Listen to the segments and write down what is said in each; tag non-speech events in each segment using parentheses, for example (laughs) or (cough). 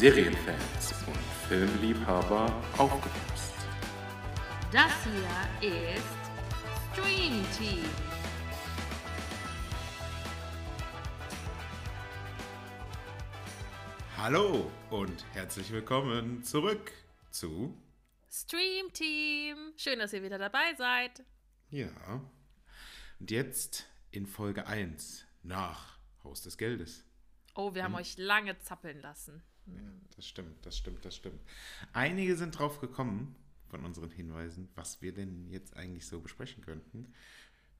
Serienfans und Filmliebhaber aufgepasst. Das hier ist Stream Team. Hallo und herzlich willkommen zurück zu Stream Team. Schön, dass ihr wieder dabei seid. Ja. Und jetzt in Folge 1 nach Haus des Geldes. Oh, wir haben euch lange zappeln lassen. Ja, das stimmt, das stimmt, das stimmt. Einige sind drauf gekommen von unseren Hinweisen, was wir denn jetzt eigentlich so besprechen könnten.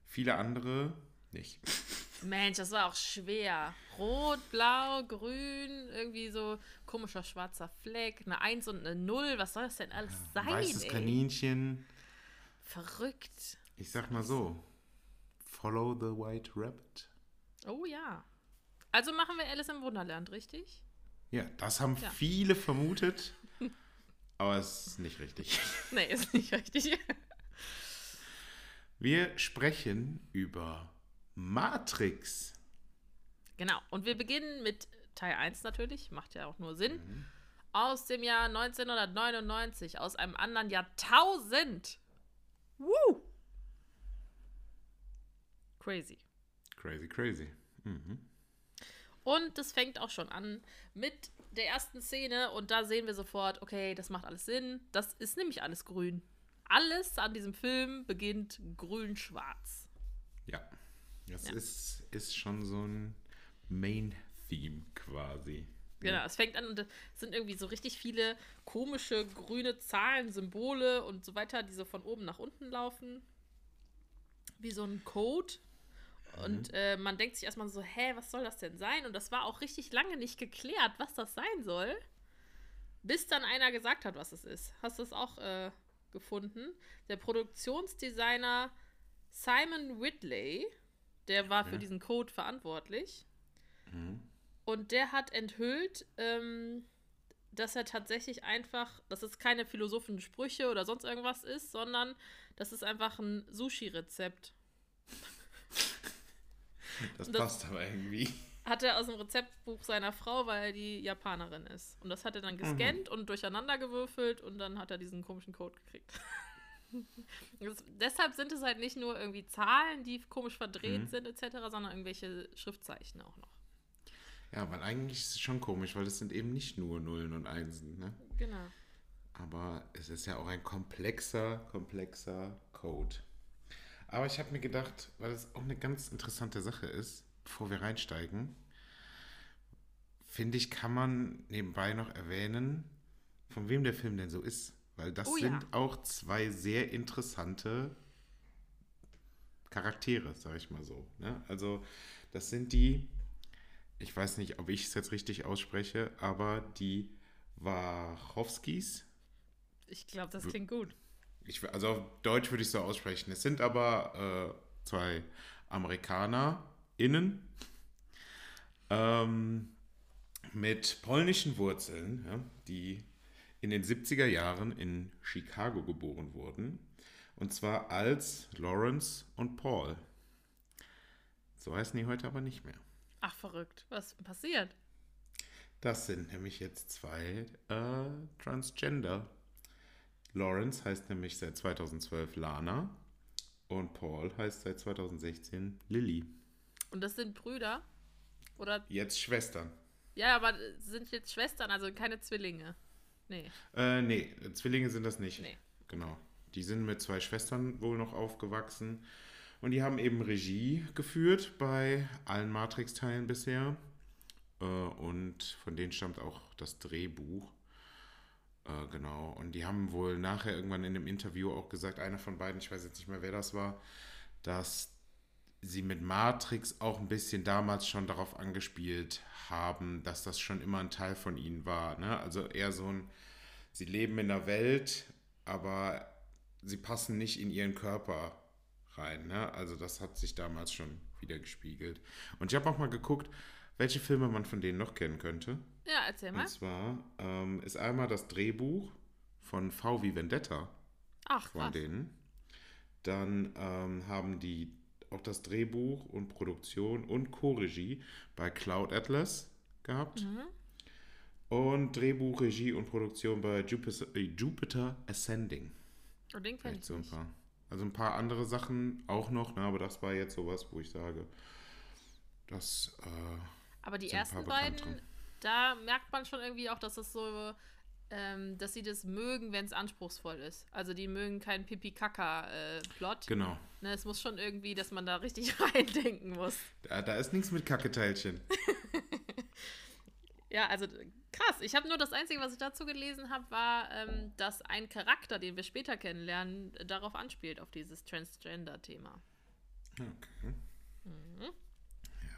Viele andere nicht. (laughs) Mensch, das war auch schwer. Rot, blau, grün, irgendwie so komischer schwarzer Fleck, eine 1 und eine 0. Was soll das denn alles sein? Weißes ey? Kaninchen. Verrückt. Ich sag mal so: Follow the White Rabbit. Oh ja. Also machen wir Alice im Wunderland, richtig? Ja, das haben Ja. viele vermutet, aber es ist nicht richtig. (laughs) Nee, ist nicht richtig. Wir sprechen über Matrix. Genau. Und wir beginnen mit Teil 1 natürlich. Macht ja auch nur Sinn. Mhm. Aus dem Jahr 1999. Aus einem anderen Jahrtausend. Woo! Crazy. Crazy, crazy. Mhm. Und das fängt auch schon an mit der ersten Szene. Und da sehen wir sofort, okay, das macht alles Sinn. Das ist nämlich alles grün. Alles an diesem Film beginnt grün-schwarz. Ja, das Ja. Ist, ist schon so ein Main-Theme quasi. Genau, es fängt an und es sind irgendwie so richtig viele komische grüne Zahlen, Symbole und so weiter, die so von oben nach unten laufen. Wie so ein Code. Und äh, man denkt sich erstmal so, hä, was soll das denn sein? Und das war auch richtig lange nicht geklärt, was das sein soll. Bis dann einer gesagt hat, was es ist. Hast du es auch äh, gefunden? Der Produktionsdesigner Simon Whitley, der war für diesen Code verantwortlich. Und der hat enthüllt, ähm, dass er tatsächlich einfach, dass es keine philosophischen Sprüche oder sonst irgendwas ist, sondern das ist einfach ein Sushi-Rezept. Das, Das- passt aber irgendwie. Hat er aus dem Rezeptbuch seiner Frau, weil die Japanerin ist. Und das hat er dann gescannt und durcheinander gewürfelt und dann hat er diesen komischen Code gekriegt. (laughs) das, deshalb sind es halt nicht nur irgendwie Zahlen, die komisch verdreht sind, etc., sondern irgendwelche Schriftzeichen auch noch. Ja, weil eigentlich ist es schon komisch, weil es sind eben nicht nur Nullen und Einsen, ne? Genau. Aber es ist ja auch ein komplexer, komplexer Code. Aber ich habe mir gedacht, weil es auch eine ganz interessante Sache ist, bevor wir reinsteigen, finde ich, kann man nebenbei noch erwähnen, von wem der Film denn so ist. Weil das Oh ja. sind auch zwei sehr interessante Charaktere, sag ich mal so. Ne? Also, das sind die, ich weiß nicht, ob ich es jetzt richtig ausspreche, aber die Wachowskis. Ich glaube, das klingt gut. Ich, also auf Deutsch würde ich so aussprechen. Es sind aber äh, zwei AmerikanerInnen ähm, mit polnischen Wurzeln, ja, die in den 70er Jahren in Chicago geboren wurden. Und zwar als Lawrence und Paul. So heißen die heute aber nicht mehr. Ach, verrückt. Was passiert? Das sind nämlich jetzt zwei äh, Transgender. Lawrence heißt nämlich seit 2012 Lana und Paul heißt seit 2016 Lily. Und das sind Brüder? Oder, Jetzt Schwestern. ja, aber sind jetzt Schwestern, also keine Zwillinge? Nee. Äh, nee, Zwillinge sind das nicht. Nee. Genau. Die sind mit zwei Schwestern wohl noch aufgewachsen. Und die haben eben Regie geführt bei allen Matrix-Teilen bisher. Äh, und von denen stammt auch das Drehbuch. Äh, genau. Und die haben wohl nachher irgendwann in dem Interview auch gesagt, einer von beiden, ich weiß jetzt nicht mehr, wer das war, dass sie mit Matrix auch ein bisschen damals schon darauf angespielt haben, dass das schon immer ein Teil von ihnen war. Ne? Also eher so ein, sie leben in der Welt, aber sie passen nicht in ihren Körper rein. Ne? Also das hat sich damals schon wieder gespiegelt. Und ich habe auch mal geguckt, welche Filme man von denen noch kennen könnte. Ja, erzähl mal. Und zwar ähm, ist einmal das Drehbuch von V wie Vendetta Ach, von krass. denen. Dann ähm, haben die auch das Drehbuch und Produktion und Co-Regie bei Cloud Atlas gehabt. Mhm. Und Drehbuch, Regie und Produktion bei Jupiter, äh, Jupiter Ascending. Und Oh, den kenn Vielleicht ich so ein paar. Also ein paar andere Sachen auch noch, ne? aber das war jetzt sowas, wo ich sage, das, äh, Aber die ersten beiden, bekanntere. Da merkt man schon irgendwie auch, dass das so, ähm, dass sie das mögen, wenn es anspruchsvoll ist. Also die mögen keinen Pipi-Kaka-Plot. genau. ne, es muss schon irgendwie, dass man da richtig (laughs) reindenken muss. Da, da ist nichts mit Kacketeilchen. (laughs) Ja, also krass. Ich habe nur das Einzige, was ich dazu gelesen habe, war, ähm, dass ein Charakter, den wir später kennenlernen, darauf anspielt, auf dieses Transgender-Thema. Okay. Mhm.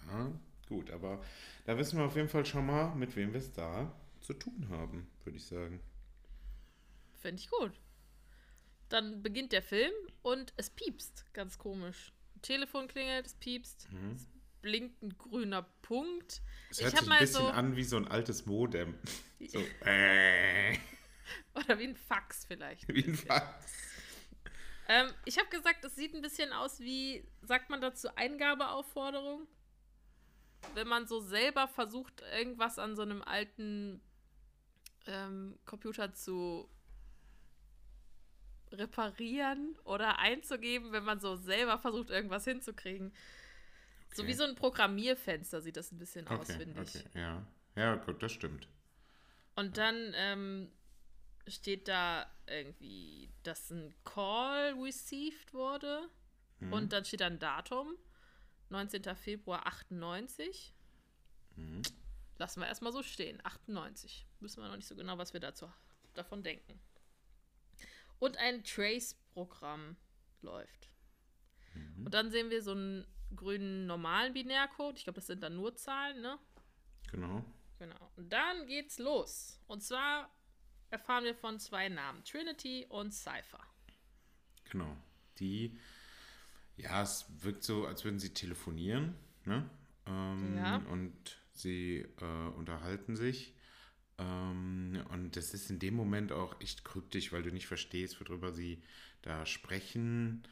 Ja, gut, aber da wissen wir auf jeden Fall schon mal, mit wem wir es da zu tun haben, würde ich sagen. Finde ich gut. Dann beginnt der Film und es piepst. Ganz komisch. Telefon klingelt, es piepst. Mhm. Es blinkt ein grüner Punkt. Es Ich hört hab sich ein bisschen so- an wie so ein altes Modem. (laughs) So, äh, (laughs) Oder wie ein Fax vielleicht. wie ein Fax. Ähm, ich habe gesagt, es sieht ein bisschen aus wie, sagt man dazu, Eingabeaufforderung? Wenn man so selber versucht, irgendwas an so einem alten ähm, Computer zu reparieren oder einzugeben, wenn man so selber versucht, irgendwas hinzukriegen. So Okay. wie so ein Programmierfenster sieht das ein bisschen aus, Okay, finde ich. okay, ja. Ja, gut, das stimmt. Und dann ähm, steht da irgendwie, dass ein Call received wurde. Mhm. Und dann steht da ein Datum. 19. Februar 98. Mhm. Lassen wir erstmal so stehen. 98. Wissen wir noch nicht so genau, was wir dazu davon denken. Und ein Trace-Programm läuft. Mhm. Und dann sehen wir so einen grünen normalen Binärcode. Ich glaube, das sind dann nur Zahlen, ne? Genau. Genau. Und dann geht's los. Und zwar erfahren wir von zwei Namen: Trinity und Cypher. Genau. Die, ja, es wirkt so, als würden sie telefonieren, ne? Ähm, Ja. Und sie äh, unterhalten sich. Ähm, und das ist in dem Moment auch echt kryptisch, weil du nicht verstehst, worüber sie da sprechen.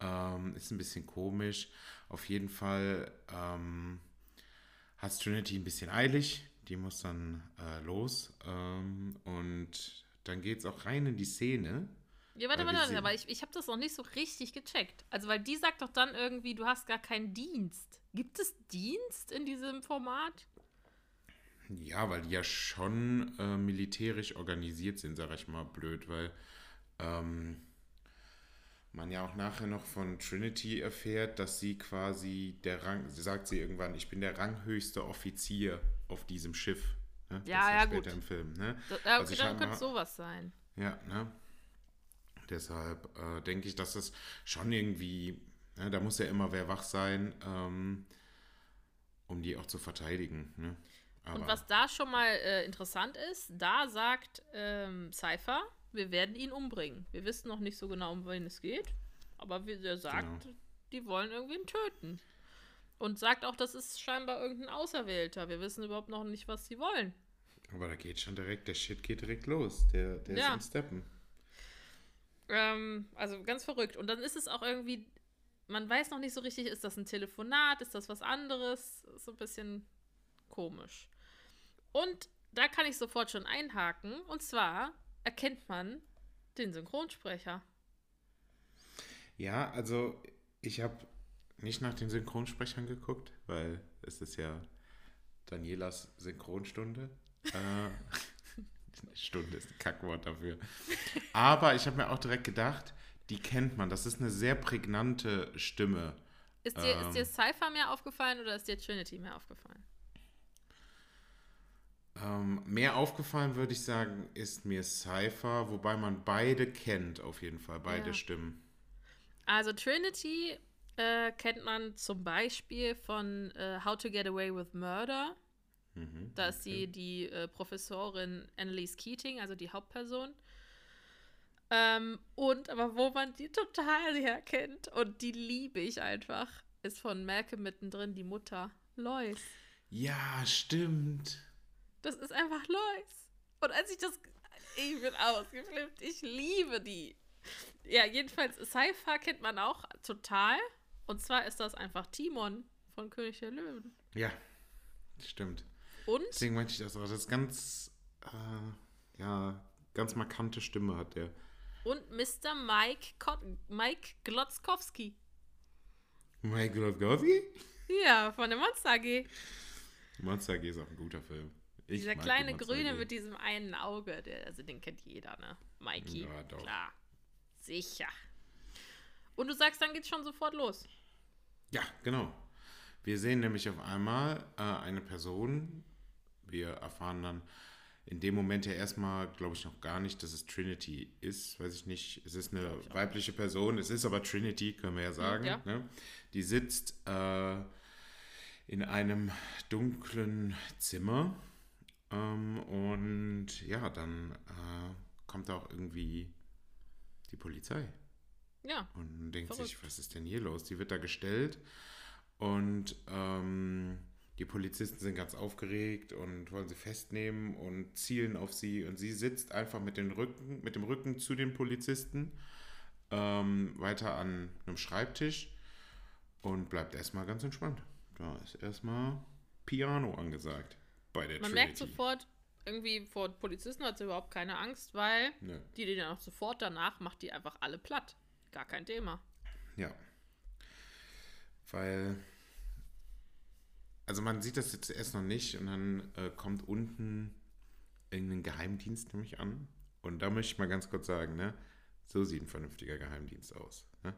Ähm, ist ein bisschen komisch. Auf jeden Fall ähm, hat Trinity ein bisschen eilig. Die muss dann äh, los. Ähm, und dann geht es auch rein in die Szene. Ja, warte, warte, warte, aber ich, ich habe das noch nicht so richtig gecheckt. Also, weil die sagt doch dann irgendwie, du hast gar keinen Dienst. Gibt es Dienst in diesem Format? Ja, weil die ja schon äh, militärisch organisiert sind, sag ich mal blöd, weil ähm, man ja auch nachher noch von Trinity erfährt, dass sie quasi der Rang, sie sagt sie irgendwann, ich bin der ranghöchste Offizier auf diesem Schiff. Ne? Das Ja, ist ja, später gut. im Film. Ne? Da, Also ja, okay, ich dann könnte sowas sein. Ja, ne? Deshalb äh, denke ich, dass es schon irgendwie, ne, da muss ja immer wer wach sein, ähm, um die auch zu verteidigen. Ne? Und was da schon mal äh, interessant ist, da sagt ähm, Cypher, wir werden ihn umbringen. Wir wissen noch nicht so genau, um wen es geht, aber wie er sagt, Genau. die wollen irgendwen töten. Und sagt auch, das ist scheinbar irgendein Auserwählter. Wir wissen überhaupt noch nicht, was sie wollen. Aber da geht schon direkt, der Shit geht direkt los. Der, der ist Ja. am Steppen. Ähm, also ganz verrückt. Und dann ist es auch irgendwie, man weiß noch nicht so richtig, ist das ein Telefonat, ist das was anderes? Ist So ein bisschen komisch. Und da kann ich sofort schon einhaken. Und zwar erkennt man den Synchronsprecher. Ja, also ich habe nicht nach den Synchronsprechern geguckt, weil es ist ja Danielas Synchronstunde. Äh, (laughs) Stunde ist ein Kackwort dafür. Aber ich habe mir auch direkt gedacht, die kennt man. Das ist eine sehr prägnante Stimme. Ist dir, Ähm. ist dir Cypher mehr aufgefallen oder ist dir Trinity mehr aufgefallen? Ähm, mehr aufgefallen, würde ich sagen, ist mir Cypher, wobei man beide kennt, auf jeden Fall, beide Ja. Stimmen. Also Trinity äh, kennt man zum Beispiel von äh, How to Get Away with Murder. Mhm, Da ist sie die äh, Professorin Annalise Keating, also die Hauptperson. Ähm, und, aber wo man die total herkennt und die liebe ich einfach, ist von Malcolm mittendrin die Mutter, Lois. Ja, stimmt. Das ist einfach Lois. Und als ich das. Ich bin ausgeflippt. Ich liebe die. Ja, jedenfalls, Cypher kennt man auch total. Und zwar ist das einfach Timon von König der Löwen. Ja, stimmt. Und Deswegen meinte ich das auch. Das ist ganz äh, ja, ganz markante Stimme hat der. Und Mr. Mike, Kot Mike Glotzkowski. Mike Glotgowski? Ja, von der Monster AG. Monster AG ist auch ein guter Film. Ich Dieser kleine Grüne AG. mit diesem einen Auge, der, also den kennt jeder, ne? Mikey. Ja, doch. Klar. Sicher. Und du sagst, dann geht's schon sofort los. Ja, genau. Wir sehen nämlich auf einmal äh, eine Person. Wir erfahren dann in dem Moment ja erstmal, glaube ich, noch gar nicht, dass es Trinity ist. Weiß ich nicht. Es ist eine weibliche Person. Es ist aber Trinity, können wir ja sagen. ja. Ne? Die sitzt äh, in einem dunklen Zimmer. Ähm, und ja, dann äh, kommt auch irgendwie die Polizei. Ja. Und denkt sich, Verrückt. was ist denn hier los? Die wird da gestellt und ähm, die Polizisten sind ganz aufgeregt und wollen sie festnehmen und zielen auf sie. Und sie sitzt einfach mit, den Rücken, mit dem Rücken zu den Polizisten ähm, weiter an einem Schreibtisch und bleibt erstmal ganz entspannt. Da ist erstmal Piano angesagt bei der Man Trinity. merkt sofort, irgendwie vor Polizisten hat sie überhaupt keine Angst, weil Nö. die, die dann auch sofort danach macht, die einfach alle platt. Gar kein Thema. Ja. Weil. Also man sieht das jetzt erst noch nicht und dann äh, kommt unten irgendein Geheimdienst nämlich an. Und da möchte ich mal ganz kurz sagen, ne? So sieht ein vernünftiger Geheimdienst aus. Ne?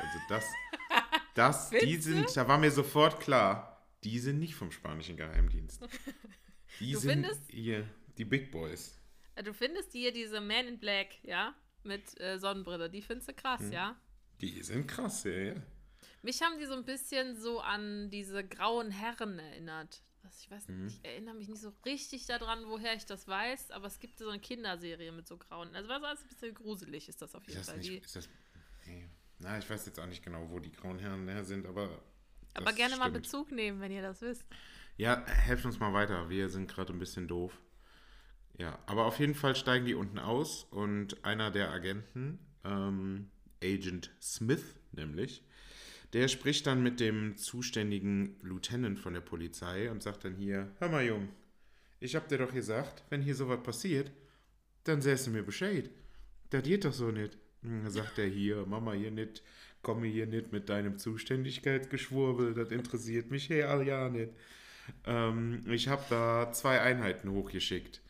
Also das, (laughs) das, die sind, da war mir sofort klar, die sind nicht vom spanischen Geheimdienst. (laughs) Die Du sind hier die Big Boys. Äh, Du findest hier diese Man in Black, ja? Mit äh, Sonnenbrille, die findest du krass, Hm. ja? Die sind krass, ja, ja. Mich haben die so ein bisschen so an diese grauen Herren erinnert. Was, ich weiß Mhm. nicht, ich erinnere mich nicht so richtig daran, woher ich das weiß, aber es gibt so eine Kinderserie mit so grauen. Also was alles ein bisschen gruselig ist das auf Ist jeden das Fall. nicht, ist das, nee. Na, ich weiß jetzt auch nicht genau, wo die grauen Herren her sind, aber. aber gerne mal stimmt. Bezug nehmen, wenn ihr das wisst. Ja, helft uns mal weiter. Wir sind gerade ein bisschen doof. Ja, aber auf jeden Fall steigen die unten aus und einer der Agenten, ähm, Agent Smith nämlich, der spricht dann mit dem zuständigen Lieutenant von der Polizei und sagt dann hier, hör mal Jung, ich hab dir doch gesagt, wenn hier sowas passiert, dann du mir Bescheid. Das geht doch so nicht. Und dann sagt er hier, Mama hier nicht, komme hier nicht mit deinem Zuständigkeitsgeschwurbel, das interessiert mich ja ja nicht. Ähm, ich habe da zwei Einheiten hochgeschickt.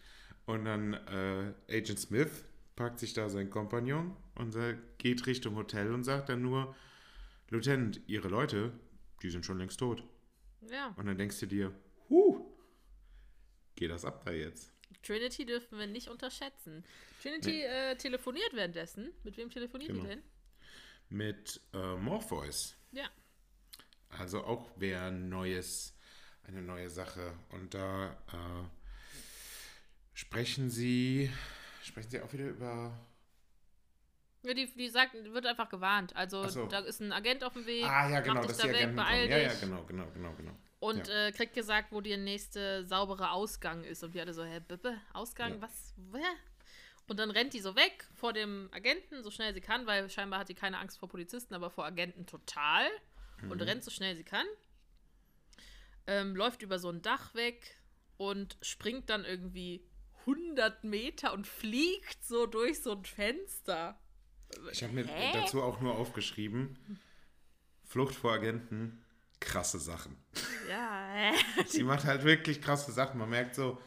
Und dann äh, Agent Smith packt sich da seinen Kompagnon und geht Richtung Hotel und sagt dann nur, Lieutenant, Ihre Leute, die sind schon längst tot. Ja. Und dann denkst du dir, huh, geht das ab da jetzt? Trinity dürfen wir nicht unterschätzen. Trinity äh, telefoniert währenddessen. Mit wem telefoniert Genau. die denn? Mit äh, Morpheus. Ja. Also auch wäre ein neues, eine neue Sache. Und da äh, sprechen sie, sprechen sie auch wieder über. Ja, die, die sagt, wird einfach gewarnt. Also so. da ist ein Agent auf dem Weg. Ah ja, genau, dass da die weg, Agenten beeil. Ja, ja, genau, genau, genau, genau. Und Ja. äh, kriegt gesagt, wo der nächste saubere Ausgang ist. Und wir alle so, hä, Bippe, Ausgang, Ja. was, hä? Und dann rennt die so weg vor dem Agenten, so schnell sie kann, weil scheinbar hat sie keine Angst vor Polizisten, aber vor Agenten total. Und Mhm. rennt so schnell sie kann. Ähm, läuft über so ein Dach weg und springt dann irgendwie 100 Meter und fliegt so durch so ein Fenster. Ich habe mir Hä? dazu auch nur aufgeschrieben: Flucht vor Agenten, krasse Sachen. Ja? (laughs) Sie macht halt wirklich krasse Sachen. Man merkt so,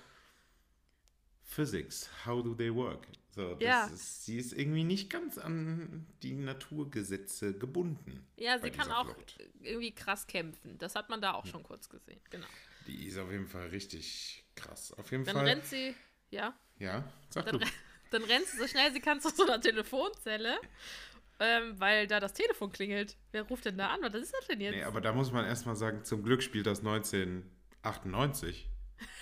Physics, how do they work? So, Ja. ist, sie ist irgendwie nicht ganz an die Naturgesetze gebunden. Ja, sie kann auch Flucht. irgendwie krass kämpfen. Das hat man da auch schon kurz gesehen. Genau. Die ist auf jeden Fall richtig krass. Auf jeden Dann Fall. rennt sie, ja, ja, sag dann, du. Dann rennt sie so schnell sie kann zu so einer Telefonzelle, ähm, weil da das Telefon klingelt. Wer ruft denn da an? Was ist das denn jetzt? Nee, aber da muss man erstmal sagen, zum Glück spielt das 1998.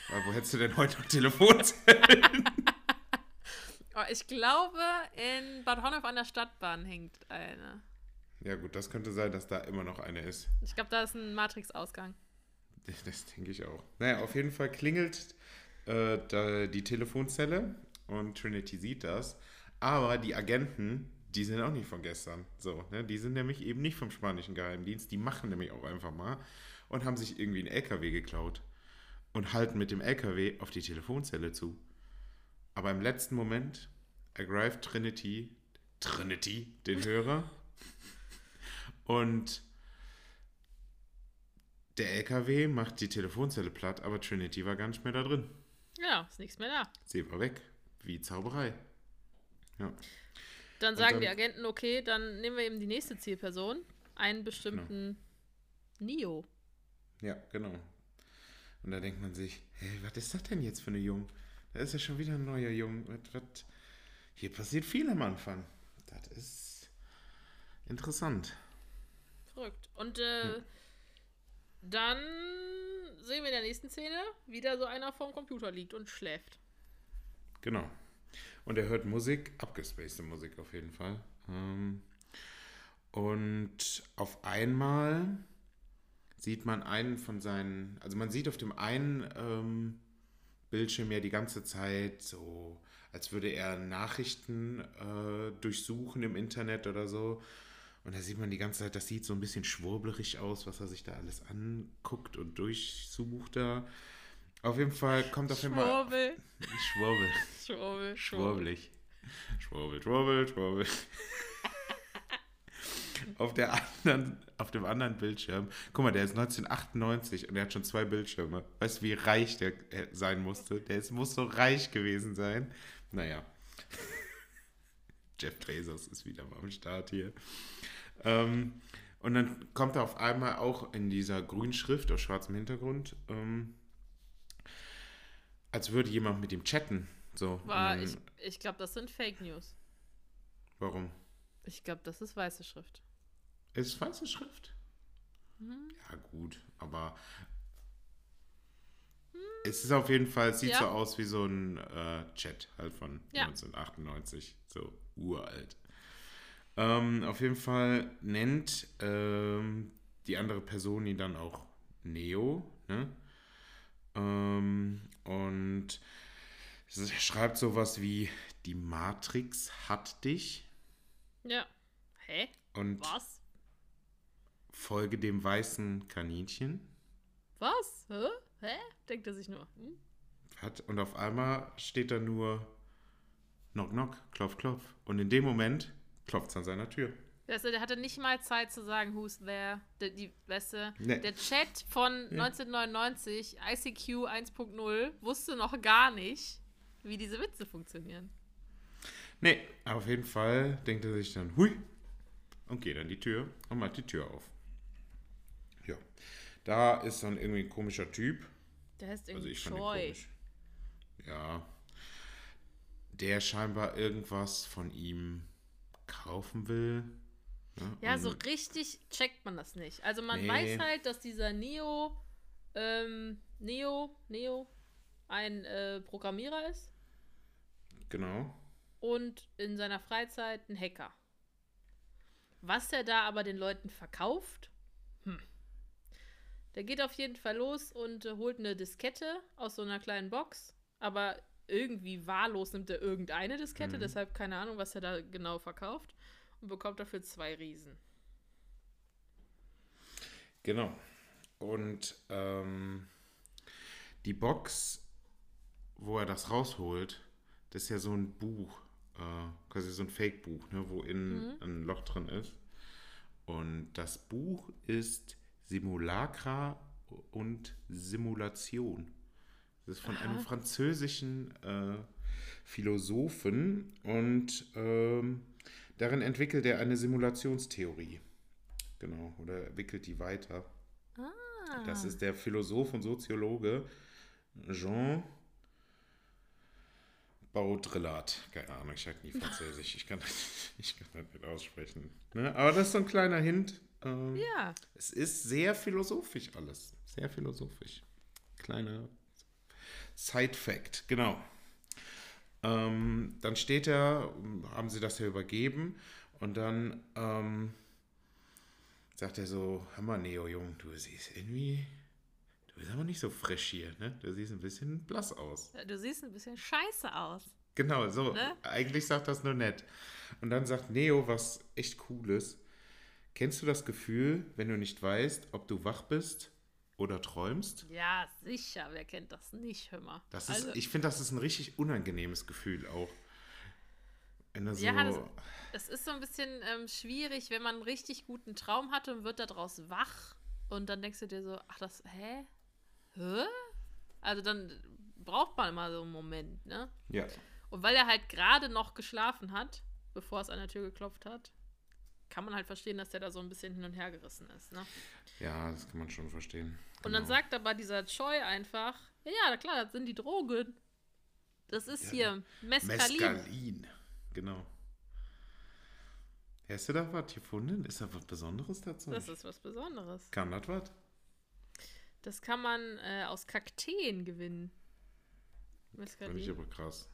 Weil wo hättest du denn heute noch Telefonzellen? (laughs) (laughs) Oh, ich glaube, in Bad Honnef an der Stadtbahn hängt eine. ja gut, das könnte sein, dass da immer noch eine ist. Ich glaube, da ist ein Matrix-Ausgang. (laughs) Das denke ich auch. Naja, auf jeden Fall klingelt äh, da die Telefonzelle und Trinity sieht das. Aber die Agenten, die sind auch nicht von gestern. So, ne? Die sind nämlich eben nicht vom spanischen Geheimdienst. Die machen nämlich auch einfach mal und haben sich irgendwie einen LKW geklaut und halten mit dem LKW auf die Telefonzelle zu. Aber im letzten Moment ergreift Trinity, Trinity den Hörer und der LKW macht die Telefonzelle platt, aber Trinity war gar nicht mehr da drin. Ja, ist nichts mehr da. Sie war weg. Wie Zauberei. Ja. Dann sagen dann- die Agenten, okay, dann nehmen wir eben die nächste Zielperson. Einen bestimmten Neo. Ja, genau. Und da denkt man sich, hey, was ist das denn jetzt für eine Jung? Da ist ja schon wieder ein neuer Jung. Was, was? Hier passiert viel am Anfang. Das ist interessant. Verrückt. Und äh, dann sehen wir in der nächsten Szene, wieder so einer vorm Computer liegt und schläft. Genau. Und er hört Musik, abgespacede Musik auf jeden Fall. Ähm, und auf einmal sieht man einen von seinen, also man sieht auf dem einen ähm, Bildschirm ja die ganze Zeit so, als würde er Nachrichten äh, durchsuchen im Internet oder so. Und da sieht man die ganze Zeit, das sieht so ein bisschen schwurblerig aus, was er sich da alles anguckt und durchsucht da. Auf jeden Fall kommt auf einmal. Schwurbel. Schwurbel. Schwurbel. Schwurbel. Schwurbelig. Schwurbel, schwurbel, schwurbel. auf, der anderen, auf dem anderen Bildschirm, guck mal, der ist 1998 und er hat schon zwei Bildschirme. Weißt du, wie reich der äh, sein musste? Der ist, muss so reich gewesen sein. Naja. (laughs) Jeff Bezos ist wieder mal am Start hier. Ähm, und dann kommt er auf einmal auch in dieser grünen Schrift auf schwarzem Hintergrund, ähm, als würde jemand mit ihm chatten. So. War, ich ich glaube, das sind Fake News. Warum? Ich glaube, das ist weiße Schrift. Ist weiße Schrift? Mhm. Ja, gut, aber es ist auf jeden Fall, es sieht Ja. so aus wie so ein äh, Chat halt von Ja. 1998, so uralt. Ähm, auf jeden Fall nennt ähm, die andere Person ihn dann auch Neo, ne? Ähm, und es schreibt sowas wie, die Matrix hat dich Ja. Hä? und Was? folge dem weißen Kaninchen. Was? Hä? Hä? Denkt er sich nur. Hm? Hat, und auf einmal steht da nur Knock, Knock, Klopf, Klopf. Und in dem Moment klopft es an seiner Tür. Weißt du, der hatte nicht mal Zeit zu sagen, who's there. Der, die, weißt du, Nee. der Chat von 1999, ICQ 1.0, wusste noch gar nicht, wie diese Witze funktionieren. Nee, auf jeden Fall denkt er sich dann, hui, und geht an die Tür und macht die Tür auf. Ja, da ist dann irgendwie ein komischer Typ. Der heißt Also irgendwie den Troy. Ja, der scheinbar irgendwas von ihm kaufen will. Ja, Und- so richtig checkt man das nicht. Also man Nee. weiß halt, dass dieser Neo, ähm, Neo, Neo ein äh, Programmierer ist Genau. und in seiner Freizeit ein Hacker. Was er da aber den Leuten verkauft, hm. Der geht auf jeden Fall los und äh, holt eine Diskette aus so einer kleinen Box, aber irgendwie wahllos nimmt er irgendeine Diskette, Mhm. deshalb keine Ahnung, was er da genau verkauft und bekommt dafür zwei Riesen. Genau. Und ähm, die Box, wo er das rausholt, das ist ja so ein Buch, äh, quasi so ein Fake-Buch, ne, wo innen Mhm. ein Loch drin ist. Und das Buch ist Simulacra und Simulation. Das ist von einem Aha. französischen äh, Philosophen und ähm, darin entwickelt er eine Simulationstheorie. Genau, oder entwickelt die weiter. Ah. Das ist der Philosoph und Soziologe Jean Baudrillard. Keine Ahnung, ich halt nie Französisch. Ich kann, (laughs) ich kann das nicht aussprechen. Ne? Aber das ist so ein kleiner Hint. Ähm, Ja, Es ist sehr philosophisch alles. Sehr philosophisch. Kleiner Side-Fact, genau. Ähm, dann steht er, haben sie das ja übergeben und dann ähm, sagt er so, hör mal Neo, Jung, du siehst irgendwie, du bist aber nicht so frisch hier, ne? Du siehst ein bisschen blass aus. du siehst ein bisschen scheiße aus. Genau, so. Ne? Eigentlich sagt das nur nett. Und dann sagt Neo was echt Cooles. Kennst du das Gefühl, wenn du nicht weißt, ob du wach bist oder träumst. Ja, sicher. Wer kennt das nicht, hör mal. Das ist, Also- ich finde, das ist ein richtig unangenehmes Gefühl auch. So, Ja, das- Es ist so ein bisschen ähm, schwierig, wenn man einen richtig guten Traum hatte und wird daraus wach und dann denkst du dir so, ach das, hä? Hä? Also dann braucht man immer so einen Moment, ne? ja, Und weil er halt gerade noch geschlafen hat, bevor es an der Tür geklopft hat, kann man halt verstehen, dass der da so ein bisschen hin und her gerissen ist, ne? ja, das kann man schon verstehen. Und dann Genau. sagt aber dieser Choi einfach, ja, ja, klar, das sind die Drogen. Das ist hier Mescalin. Mescalin, genau. Hast du da was gefunden? Ist da was Besonderes dazu? Das ist was Besonderes. Kann das was? Das kann man äh, aus Kakteen gewinnen. Finde ich Mescalin. aber krass.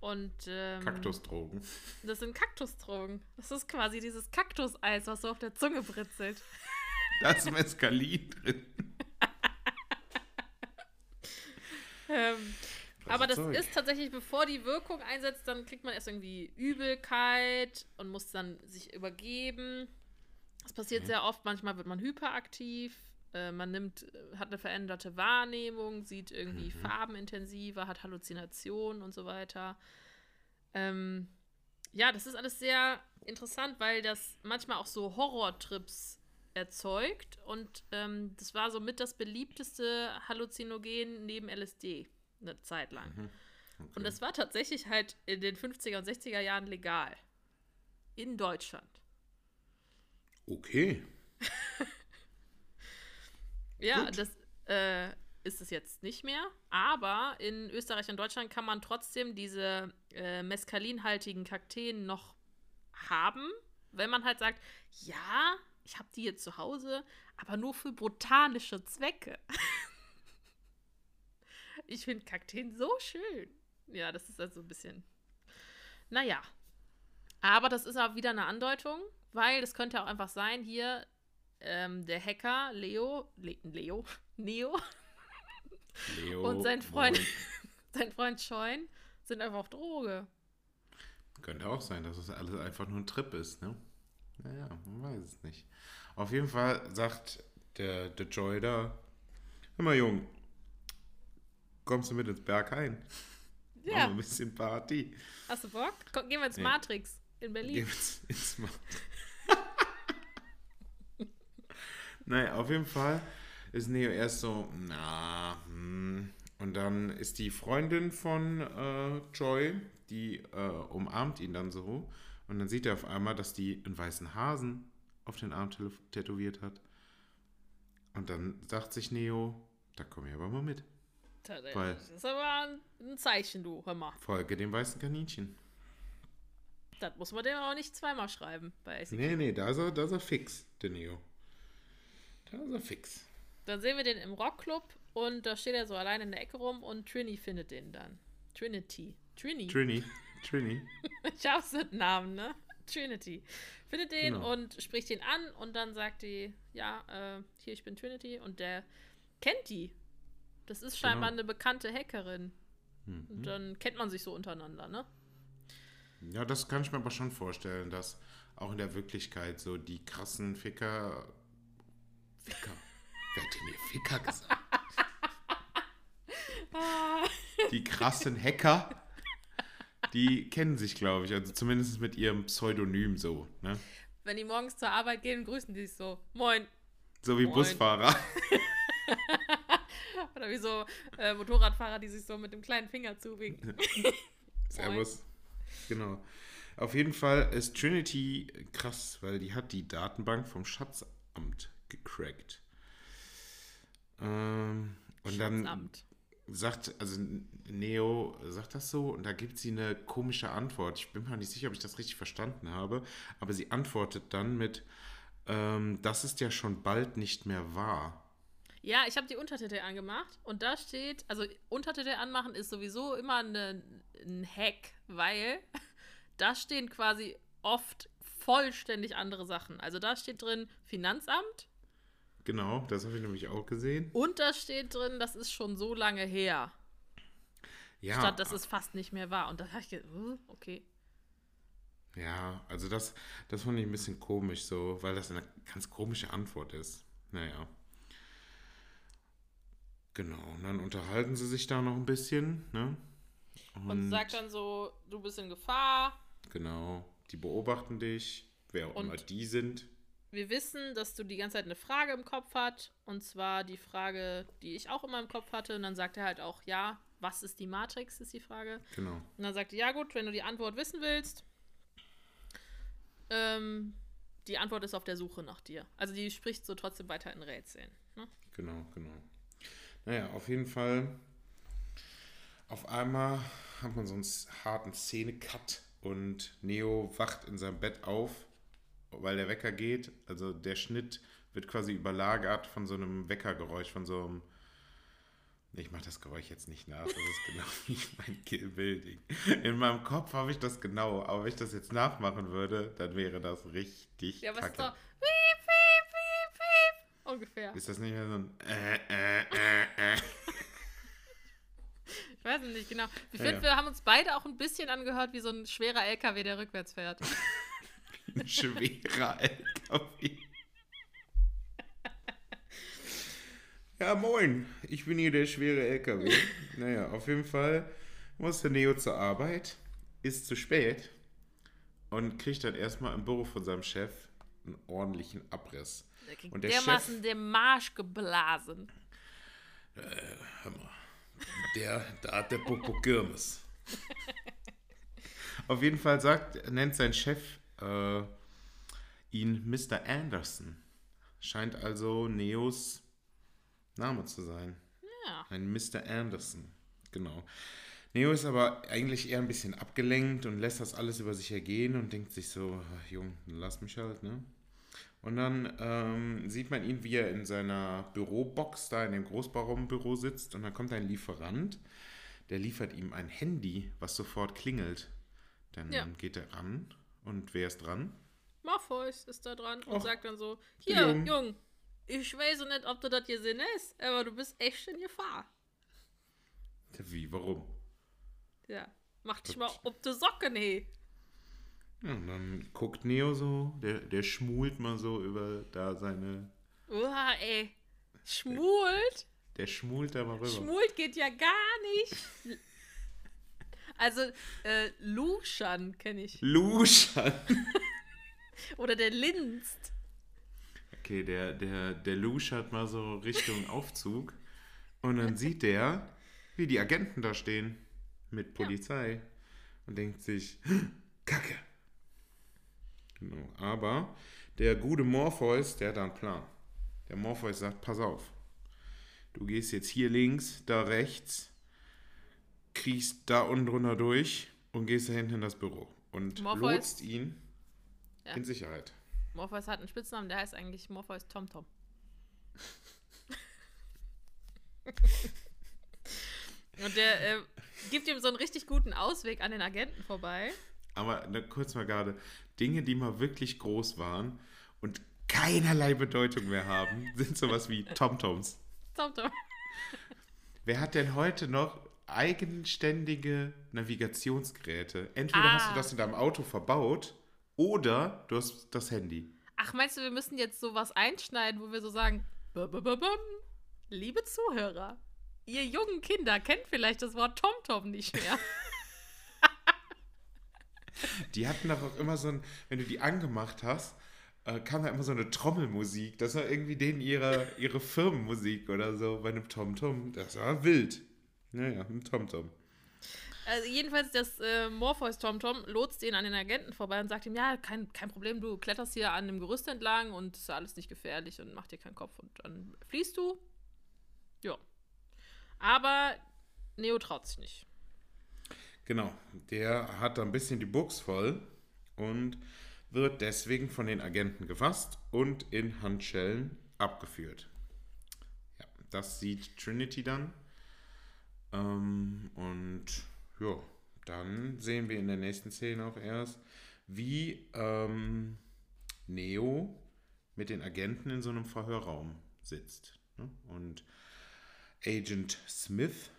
Und ähm, Kaktusdrogen. das sind Kaktusdrogen. Das ist quasi dieses Kaktuseis, was so auf der Zunge britzelt. (laughs) Da ist Mescalin drin. Ähm, aber das Zeug. ist tatsächlich, bevor die Wirkung einsetzt, dann kriegt man erst irgendwie Übelkeit und muss dann sich übergeben. Das passiert sehr oft. Manchmal wird man hyperaktiv. Äh, man nimmt, äh, hat eine veränderte Wahrnehmung, sieht irgendwie Farben intensiver, hat Halluzinationen und so weiter. Ähm, ja, das ist alles sehr interessant, weil das manchmal auch so Horrortrips erzeugt. Und ähm, das war so mit das beliebteste Halluzinogen neben LSD eine Zeit lang. Okay. Und das war tatsächlich halt in den 50er und 60er Jahren legal. In Deutschland. okay. (laughs) Ja, Gut. das äh, ist es jetzt nicht mehr. Aber in Österreich und Deutschland kann man trotzdem diese äh, mescalinhaltigen Kakteen noch haben, wenn man halt sagt, ja, ich habe die jetzt zu Hause, aber nur für botanische Zwecke. (laughs) ich finde Kakteen so schön. Ja, das ist also ein bisschen. Naja. Aber das ist auch wieder eine Andeutung, weil es könnte auch einfach sein, hier ähm, der Hacker Leo, Le Leo, (laughs) Neo Leo. und sein Freund, (laughs) sein Freund Scheun sind einfach auf Droge. Könnte auch sein, dass es alles einfach nur ein Trip ist, ne? Naja, man weiß es nicht. Auf jeden Fall sagt der, der Joy da, hör mal, Jung, kommst du mit ins Berg ein? Machen wir Ja, ein bisschen Party. hast du Bock? Komm, gehen wir ins. Matrix in Berlin. Gehen wir ins, ins Ma- (laughs) naja, auf jeden Fall ist Neo erst so, na, hm. Und dann ist die Freundin von äh, Joy, die äh, umarmt ihn dann so. Und dann sieht er auf einmal, dass die einen weißen Hasen auf den Arm tätowiert Und dann sagt sich Neo, da komm ich aber mal mit. Weil- Das ist aber ein, Zeichen, du, hör mal. Folge dem weißen Kaninchen. Das muss man dem auch nicht zweimal schreiben bei ICQ. Nee, nee, da ist er, da ist er fix, der Neo. Da ist er fix. Dann sehen wir den im Rockclub und da steht er so allein in der Ecke rum und Trini findet den dann. Trinity. Trini. Trini. Trini. (laughs) ich hab's mit Namen, ne? Trinity. Findet den Genau. und spricht ihn an und dann sagt die, ja, äh, hier, ich bin Trinity und der kennt die. Das ist scheinbar Genau. eine bekannte Hackerin. Und Mhm. dann kennt man sich so untereinander, ne? Ja, das kann ich mir aber schon vorstellen, dass auch in der Wirklichkeit so die krassen Ficker. Ficker? Wer hat denn hier Ficker gesagt? (laughs) Die krassen Hacker, die kennen sich, glaube ich. Also zumindest mit ihrem Pseudonym so. Ne? Wenn die morgens zur Arbeit gehen, grüßen die sich so. Moin. So wie Moin. Busfahrer. (laughs) Oder wie so äh, Motorradfahrer, die sich so mit dem kleinen Finger zuwinken. (laughs) Servus. Genau. Auf jeden Fall ist Trinity krass, weil die hat die Datenbank vom Schatzamt gecrackt. Ähm, und dann Amt. Sagt, also Neo sagt das so und da gibt sie eine komische Antwort. Ich bin mir nicht sicher, ob ich das richtig verstanden habe, aber sie antwortet dann mit, ähm, das ist ja schon bald nicht mehr wahr. Ja, ich habe die Untertitel angemacht und da steht, also Untertitel anmachen ist sowieso immer eine, ein Hack, weil (laughs) da stehen quasi oft vollständig andere Sachen. Also da steht drin Finanzamt Genau, das habe ich nämlich auch gesehen. und da steht drin, das ist schon so lange her, Ja, statt dass es fast nicht mehr war. Und da habe ich gedacht, uh, okay. Ja, also das, das fand ich ein bisschen komisch so, weil das eine ganz komische Antwort ist. Naja. Genau, und dann unterhalten sie sich da noch ein bisschen, ne? Und, sagt dann so, du bist in Gefahr. Genau, die beobachten dich, wer auch Und- immer die sind. Wir wissen, dass du die ganze Zeit eine Frage im Kopf hast. Und zwar die Frage, die ich auch immer im Kopf hatte. Und dann sagt er halt auch, ja, was ist die Matrix, ist die Frage. Genau. Und dann sagt er, ja gut, wenn du die Antwort wissen willst, ähm, die Antwort ist auf der Suche nach dir. Also die spricht so trotzdem weiter in Rätseln. Ne? Genau, genau. Naja, auf jeden Fall. Auf einmal hat man so einen harten Szene-Cut und Neo wacht in seinem Bett auf, weil der Wecker geht. Also der Schnitt wird quasi überlagert von so einem Weckergeräusch, von so einem. Ich mache das Geräusch jetzt nicht nach. Das ist genau (laughs) wie mein Kill Building. In meinem Kopf habe ich das genau, aber wenn ich das jetzt nachmachen würde, dann wäre das richtig Ja, aber es ist doch wiep, wiep, wiep, wiep, ungefähr. Ist das nicht mehr so ein äh, äh, äh, äh? Ich weiß es nicht genau. Ich Ja, finde, ja. wir haben uns beide auch ein bisschen angehört wie so ein schwerer LKW, der rückwärts fährt. (laughs) Ein schwerer LKW. Ja, moin. Ich bin hier der schwere LKW. Naja, auf jeden Fall muss der Neo zur Arbeit, ist zu spät und kriegt dann erstmal im Büro von seinem Chef einen ordentlichen Abriss. Der kriegt Und der dermaßen Chef- den Marsch geblasen. Hör mal, der, da hat der Popo Kirmes. (laughs) Auf jeden Fall sagt, nennt sein Chef äh, ihn Mr. Anderson. Scheint also Neos Name zu sein. Ja. Ein Mr. Anderson. Genau. Neo ist aber eigentlich eher ein bisschen abgelenkt und lässt das alles über sich ergehen und denkt sich so, "Ach, Jung, lass mich halt, ne? Und dann ähm, sieht man ihn, wie er in seiner Bürobox da in dem Großbauernbüro sitzt und dann kommt ein Lieferant, der liefert ihm ein Handy, was sofort klingelt. Dann Ja. geht er ran und wer ist dran? Morpheus ist da dran und Och, sagt dann so: der Hier, Jung. Jung, ich weiß nicht, ob du das gesehen hast, aber du bist echt in Gefahr. Wie, warum? Ja. Mach dich mal ob die Socken, hey. Ja, und dann guckt Neo so, der, der schmult mal so über da seine, Uah, ey. Schmult? der schmult da mal rüber. Schmult geht ja gar nicht. Also, äh, Luschan kenne ich. Luschan. (laughs) Oder der Linst. Okay, der, der, der luschert mal so Richtung Aufzug und dann sieht der, wie die Agenten da stehen mit Polizei und denkt sich, (gasps) Kacke. Genau, aber der gute Morpheus, der hat da einen Plan. Der Morpheus sagt, pass auf, du gehst jetzt hier links, da rechts, kriegst da unten drunter durch und gehst da hinten in das Büro und Morpheus- lotst ihn Ja. in Sicherheit. Morpheus hat einen Spitznamen, der heißt eigentlich Morpheus TomTom. (laughs) Und der äh, gibt ihm so einen richtig guten Ausweg an den Agenten vorbei. Aber ne, kurz mal gerade, Dinge, die mal wirklich groß waren und keinerlei Bedeutung mehr haben, sind sowas wie (laughs) TomToms. TomTom. Wer hat denn heute noch eigenständige Navigationsgeräte? Entweder hast du Ah. das in deinem Auto verbaut oder du hast das Handy. Ach, meinst du, wir müssen jetzt sowas einschneiden, wo wir so sagen, liebe Zuhörer, ihr jungen Kinder kennt vielleicht das Wort TomTom nicht mehr. (laughs) Die hatten doch auch immer so ein, wenn du die angemacht hast, äh, kam da immer so eine Trommelmusik. Das war irgendwie denen ihre, ihre Firmenmusik oder so bei einem TomTom. Das war wild. Naja, ein TomTom. Also jedenfalls, das äh, Morpheus TomTom lotst ihn an den Agenten vorbei und sagt ihm, ja, kein, kein Problem, du kletterst hier an dem Gerüst entlang und ist alles nicht gefährlich und mach dir keinen Kopf und dann fließt du. Ja. Aber Neo traut sich nicht. Genau, der hat da ein bisschen die Buchs voll und wird deswegen von den Agenten gefasst und in Handschellen abgeführt. Ja, das sieht Trinity dann. Ähm, und ja, dann sehen wir in der nächsten Szene auch erst, wie ähm, Neo mit den Agenten in so einem Verhörraum sitzt. Ne? Und Agent Smith,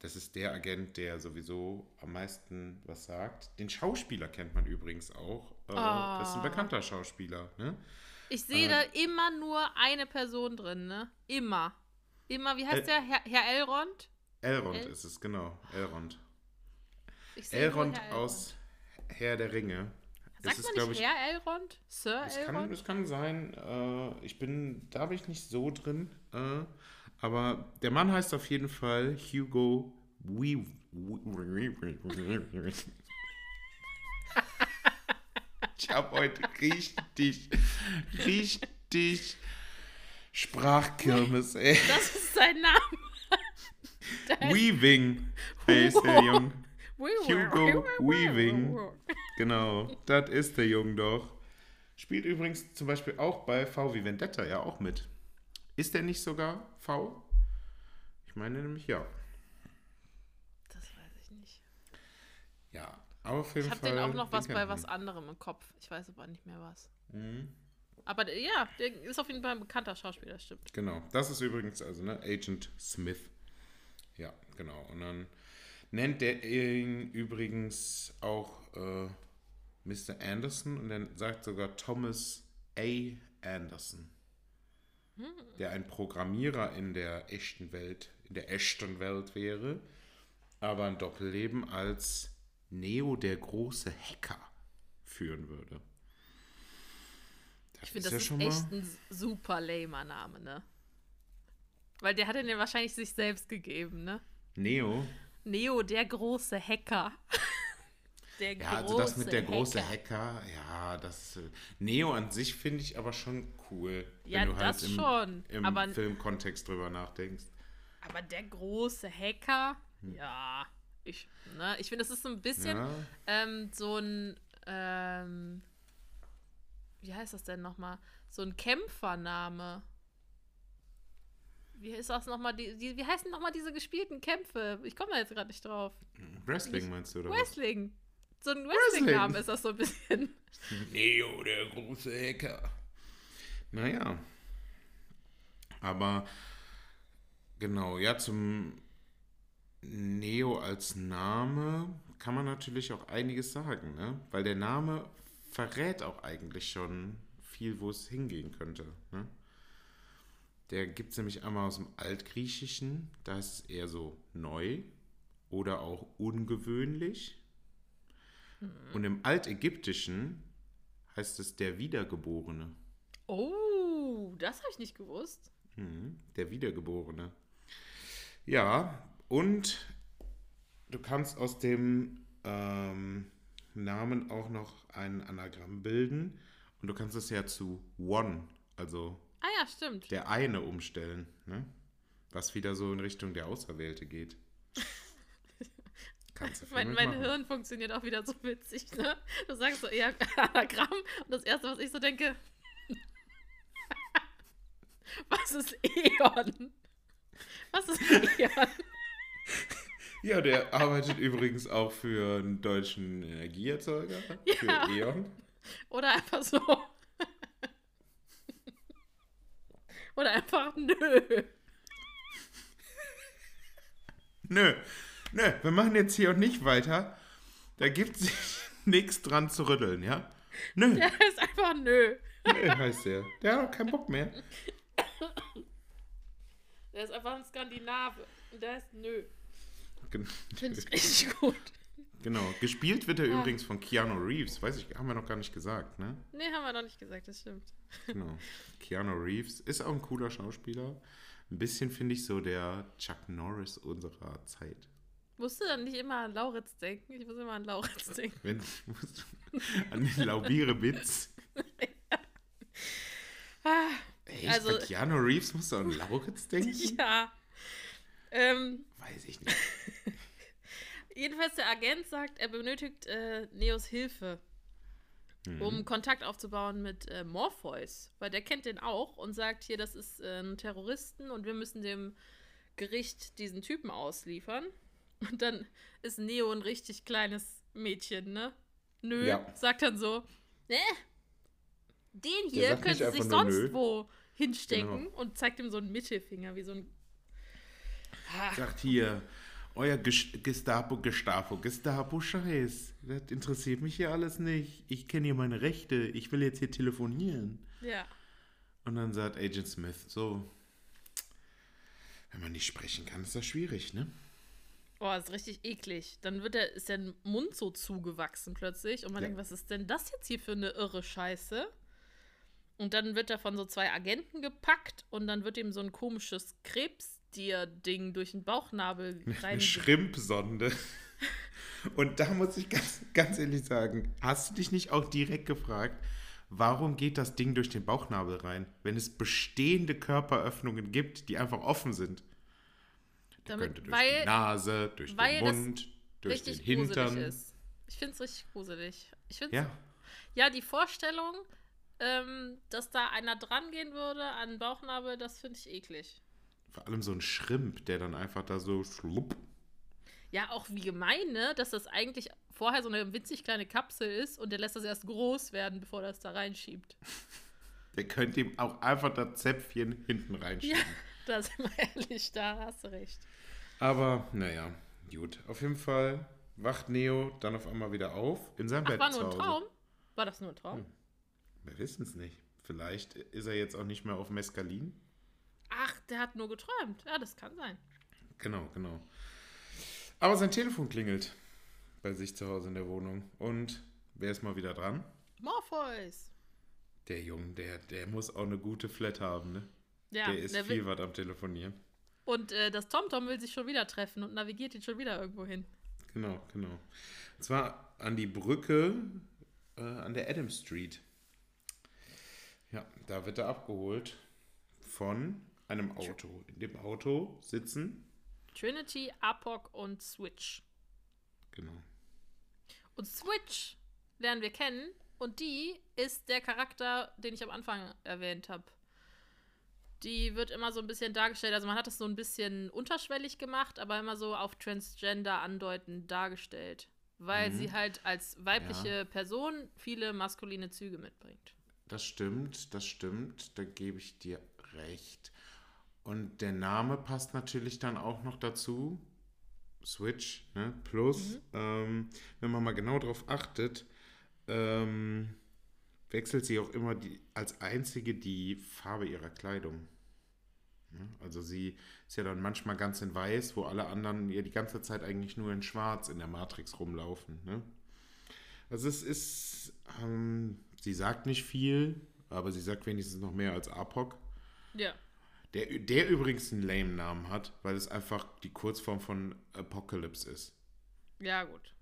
das ist der Agent, der sowieso am meisten was sagt. Den Schauspieler kennt man übrigens auch. Äh, Das ist ein Ah. bekannter Schauspieler. Ne? Ich sehe Äh. da immer nur eine Person drin, ne? Immer. immer, wie heißt El- der? Herr, Herr Elrond? Elrond El- ist es, genau. Elrond. Elrond Elrond. aus Herr der Ringe. Sagt ist, man nicht ich, Herr Elrond? Sir Es kann, Elrond? es kann sein, äh, ich bin, da bin ich nicht so drin, äh, aber der Mann heißt auf jeden Fall Hugo Weave. (laughs) Ich habe heute richtig, richtig Sprachkirmes, ey. Das ist sein Name. Weaving heißt der Jung. Hugo Weaving. Genau, das ist der Jung doch. Spielt übrigens zum Beispiel auch bei V wie Vendetta ja auch mit. Ist der nicht sogar V? Ich meine nämlich ja. Das weiß ich nicht. Ja, aber auf jeden Ich habe Fall. den auch noch was bei was anderem im Kopf. Ich weiß aber nicht mehr was. Mhm. Aber ja, der ist auf jeden Fall ein bekannter Schauspieler, stimmt. Genau, das ist übrigens also ne, Agent Smith. Ja, genau. Und dann nennt der ihn übrigens auch äh, Mr. Anderson und dann sagt sogar Thomas A. Anderson, der ein Programmierer in der echten Welt, in der echten Welt wäre, aber ein Doppelleben als Neo der große Hacker führen würde. Ich finde, das ist echt ein super lamer Name, ne? Weil der hat den ja wahrscheinlich sich selbst gegeben, ne? Neo. Neo, der große Hacker. (laughs) Der Ja, also das mit der große Hacker, ja, das äh, Neo an sich finde ich aber schon cool, Ja, wenn du halt im, schon, im aber- Filmkontext drüber nachdenkst. Aber der große Hacker, Hm. ja. Ich, ne, ich finde, das ist so ein bisschen Ja, ähm, so ein, ähm, wie heißt das denn nochmal? So ein Kämpfername. Wie ist das nochmal? Die, die, wie heißen nochmal diese gespielten Kämpfe? Ich komme da jetzt gerade nicht drauf. Wrestling meinst du, oder was? Wrestling. So ein Wrestling. Wrestling-Name ist das so ein bisschen. Neo, der große Hacker. Naja. Aber genau, ja, zum Neo als Name kann man natürlich auch einiges sagen, ne? Weil der Name verrät auch eigentlich schon viel, wo es hingehen könnte. Ne? Der gibt es nämlich einmal aus dem Altgriechischen, da ist es eher so neu oder auch ungewöhnlich. Und im Altägyptischen heißt es der Wiedergeborene. Oh, das habe ich nicht gewusst. Mhm, der Wiedergeborene. Ja, und du kannst aus dem ähm, Namen auch noch ein Anagramm bilden. Und du kannst es ja zu One, also Ah ja, stimmt. der eine, umstellen. Ne? Was wieder so in Richtung der Auserwählte geht. (laughs) Kannst du Mein, mein. Hirn funktioniert auch wieder so witzig, ne? Du sagst so eher (laughs) Anagramm und das erste, was ich so denke, (laughs) was ist Eon? Was ist Eon? Ja, der arbeitet übrigens auch für einen deutschen Energieerzeuger, Ja. für E.ON. Oder einfach so. Oder einfach nö. Nö, nö, wir machen jetzt hier auch nicht weiter. Da gibt sich (laughs) nichts dran zu rütteln, ja? Nö, (laughs) Der ist einfach nö. nö, heißt der. Der hat auch keinen Bock mehr. Der ist einfach ein Skandinave. Und der ist nö. Gen- Finde ich richtig gut. Genau, gespielt wird er Ah. übrigens von Keanu Reeves. Weiß ich, haben wir noch gar nicht gesagt, ne? Nee, haben wir noch nicht gesagt, das stimmt. Genau. Keanu Reeves ist auch ein cooler Schauspieler. Ein bisschen finde ich so der Chuck Norris unserer Zeit. Musst du dann nicht immer an Lauritz denken? Ich muss immer an Lauritz (laughs) denken. Wenn musst du an den Laubiere-Witz. Ah, (laughs) Echt? Also- Bei Keanu Reeves musst du an Lauritz denken? (laughs) ja. Ähm, Weiß ich nicht. Jedenfalls der Agent sagt, er benötigt äh, Neos Hilfe, Mhm. um Kontakt aufzubauen mit äh, Morpheus. Weil der kennt den auch und sagt hier, das ist äh, ein Terroristen und wir müssen dem Gericht diesen Typen ausliefern. Und dann ist Neo ein richtig kleines Mädchen, ne? Nö, Ja. sagt dann so, ne? Den hier Sie sich sonst nö. wo hinstecken Genau. und zeigt ihm so einen Mittelfinger, wie so ein. Ah, Sagt hier, euer Ges- Gestapo, Gestapo, Gestapo, Scheiß. Das interessiert mich hier alles nicht. Ich kenne hier meine Rechte. Ich will jetzt hier telefonieren. ja. Und dann sagt Agent Smith, so, Wenn man nicht sprechen kann, ist das schwierig, ne? Oh, ist richtig eklig. Dann wird der, ist der Mund so zugewachsen plötzlich und man Ja. denkt, was ist denn das jetzt hier für eine irre Scheiße? Und dann wird er von so zwei Agenten gepackt und dann wird ihm so ein komisches Krebstier-Ding durch den Bauchnabel Eine rein. Schrimpsonde. (laughs) Und da muss ich ganz, ganz ehrlich sagen, hast du dich nicht auch direkt gefragt, warum geht das Ding durch den Bauchnabel rein, wenn es bestehende Körperöffnungen gibt, die einfach offen sind? Damit- könnte durch weil- die Nase, durch den Mund, durch den Hintern. ist. Ich finde es richtig gruselig. Ich find's, Ja, ja, die Vorstellung, ähm, dass da einer dran gehen würde an den Bauchnabel, das finde ich eklig. Vor allem so ein Schrimp, der dann einfach da so schlupp. Ja, auch wie gemein, ne? Dass das eigentlich vorher so eine winzig kleine Kapsel ist und der lässt das erst groß werden, bevor er das da reinschiebt. Der könnte ihm auch einfach das Zäpfchen hinten reinschieben. Ja, (laughs) da sind wir ehrlich, da hast du recht. Aber, naja, gut. Auf jeden Fall wacht Neo dann auf einmal wieder auf in seinem Ach, Bett war nur ein. Traum? War das nur ein Traum? Hm. Wir wissen es nicht. Vielleicht ist er jetzt auch nicht mehr auf Mescalin. Ach, der hat nur geträumt. Ja, das kann sein. Genau, genau. Aber sein Telefon klingelt bei sich zu Hause in der Wohnung. Und wer ist mal wieder dran? Morpheus. Der Junge, der, der muss auch eine gute Flat haben, ne? Ja, der ist der viel was am Telefonieren. und äh, das TomTom will sich schon wieder treffen und navigiert ihn schon wieder irgendwo hin. Genau, genau. Und zwar an die Brücke äh, an der Adam Street. Ja, da wird er abgeholt von einem Auto. In dem Auto sitzen, Trinity, Apok und Switch. genau. Und Switch lernen wir kennen und die ist der Charakter, den ich am Anfang erwähnt habe. Die wird immer so ein bisschen dargestellt, also man hat es so ein bisschen unterschwellig gemacht, aber immer so auf Transgender andeutend dargestellt. Weil Mhm. sie halt als weibliche Person viele maskuline Züge mitbringt. Das stimmt, das stimmt, da gebe ich dir recht. Und der Name passt natürlich dann auch noch dazu. Switch, ne? Plus, ähm, wenn man mal genau darauf achtet, ähm, wechselt sie auch immer die, als einzige die Farbe ihrer Kleidung. Ne? Also sie ist ja dann manchmal ganz in weiß, wo alle anderen ja die ganze Zeit eigentlich nur in schwarz in der Matrix rumlaufen. Ne? Also es ist, ähm, sie sagt nicht viel, aber sie sagt wenigstens noch mehr als Apok. Ja. Der, der übrigens einen lame Namen hat, weil es einfach die Kurzform von Apocalypse ist. Ja, gut.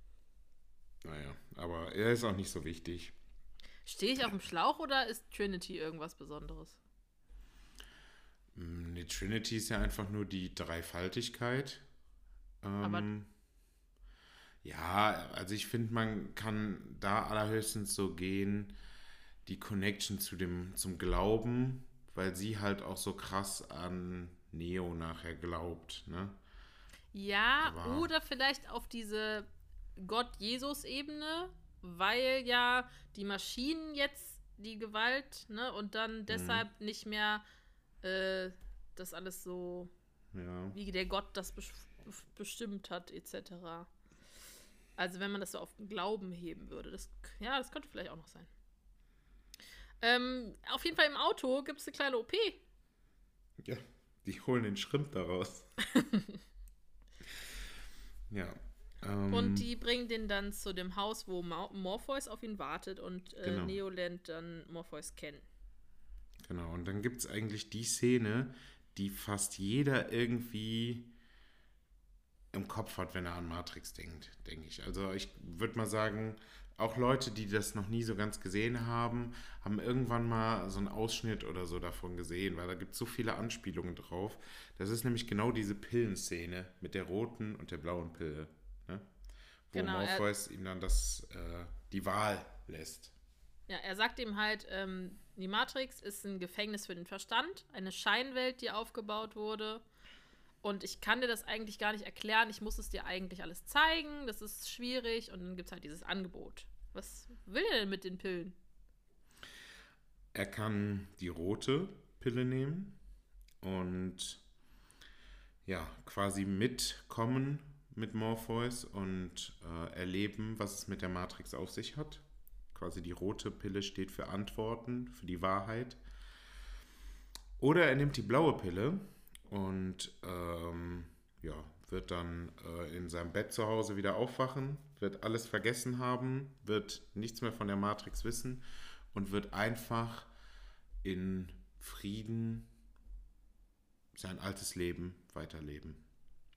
Naja, aber er ist auch nicht so wichtig. Stehe ich auf dem Schlauch oder ist Trinity irgendwas Besonderes? Die Trinity ist ja einfach nur die Dreifaltigkeit. Aber- Ähm, ja, also ich finde, man kann da allerhöchstens so gehen, die Connection zu dem, zum Glauben, weil sie halt auch so krass an Neo nachher glaubt, ne? Ja, Aber- oder vielleicht auf diese Gott-Jesus-Ebene, weil ja die Maschinen jetzt die Gewalt, ne, und Mhm. dann deshalb nicht mehr äh, das alles so, Ja. wie der Gott das bes bestimmt hat, etc. Also wenn man das so auf den Glauben heben würde. Das, ja, das könnte vielleicht auch noch sein. Ähm, auf jeden Fall im Auto gibt es eine kleine OP. Ja, die holen den Schrimp daraus. (laughs) ja. Ähm, Und die bringen den dann zu dem Haus, wo Ma Morpheus auf ihn wartet und äh, Genau. Neo lernt dann Morpheus kennen. Genau, und dann gibt es eigentlich die Szene, die fast jeder irgendwie im Kopf hat, wenn er an Matrix denkt, denke ich. Also ich würde mal sagen, auch Leute, die das noch nie so ganz gesehen haben, haben irgendwann mal so einen Ausschnitt oder so davon gesehen, weil da gibt es so viele Anspielungen drauf. Das ist nämlich genau diese Pillenszene mit der roten und der blauen Pille, ne? wo Genau, Morpheus ihm dann das, äh, die Wahl lässt. Ja, er sagt ihm halt, ähm, die Matrix ist ein Gefängnis für den Verstand, eine Scheinwelt, die aufgebaut wurde. Und ich kann dir das eigentlich gar nicht erklären. Ich muss es dir eigentlich alles zeigen. Das ist schwierig. Und dann gibt es halt dieses Angebot. Was will er denn mit den Pillen? Er kann die rote Pille nehmen und ja, quasi mitkommen mit Morpheus und äh, erleben, was es mit der Matrix auf sich hat. Quasi die rote Pille steht für Antworten, für die Wahrheit. Oder er nimmt die blaue Pille und ähm, ja, wird dann äh, in seinem Bett zu Hause wieder aufwachen, wird alles vergessen haben, wird nichts mehr von der Matrix wissen und wird einfach in Frieden sein altes Leben weiterleben.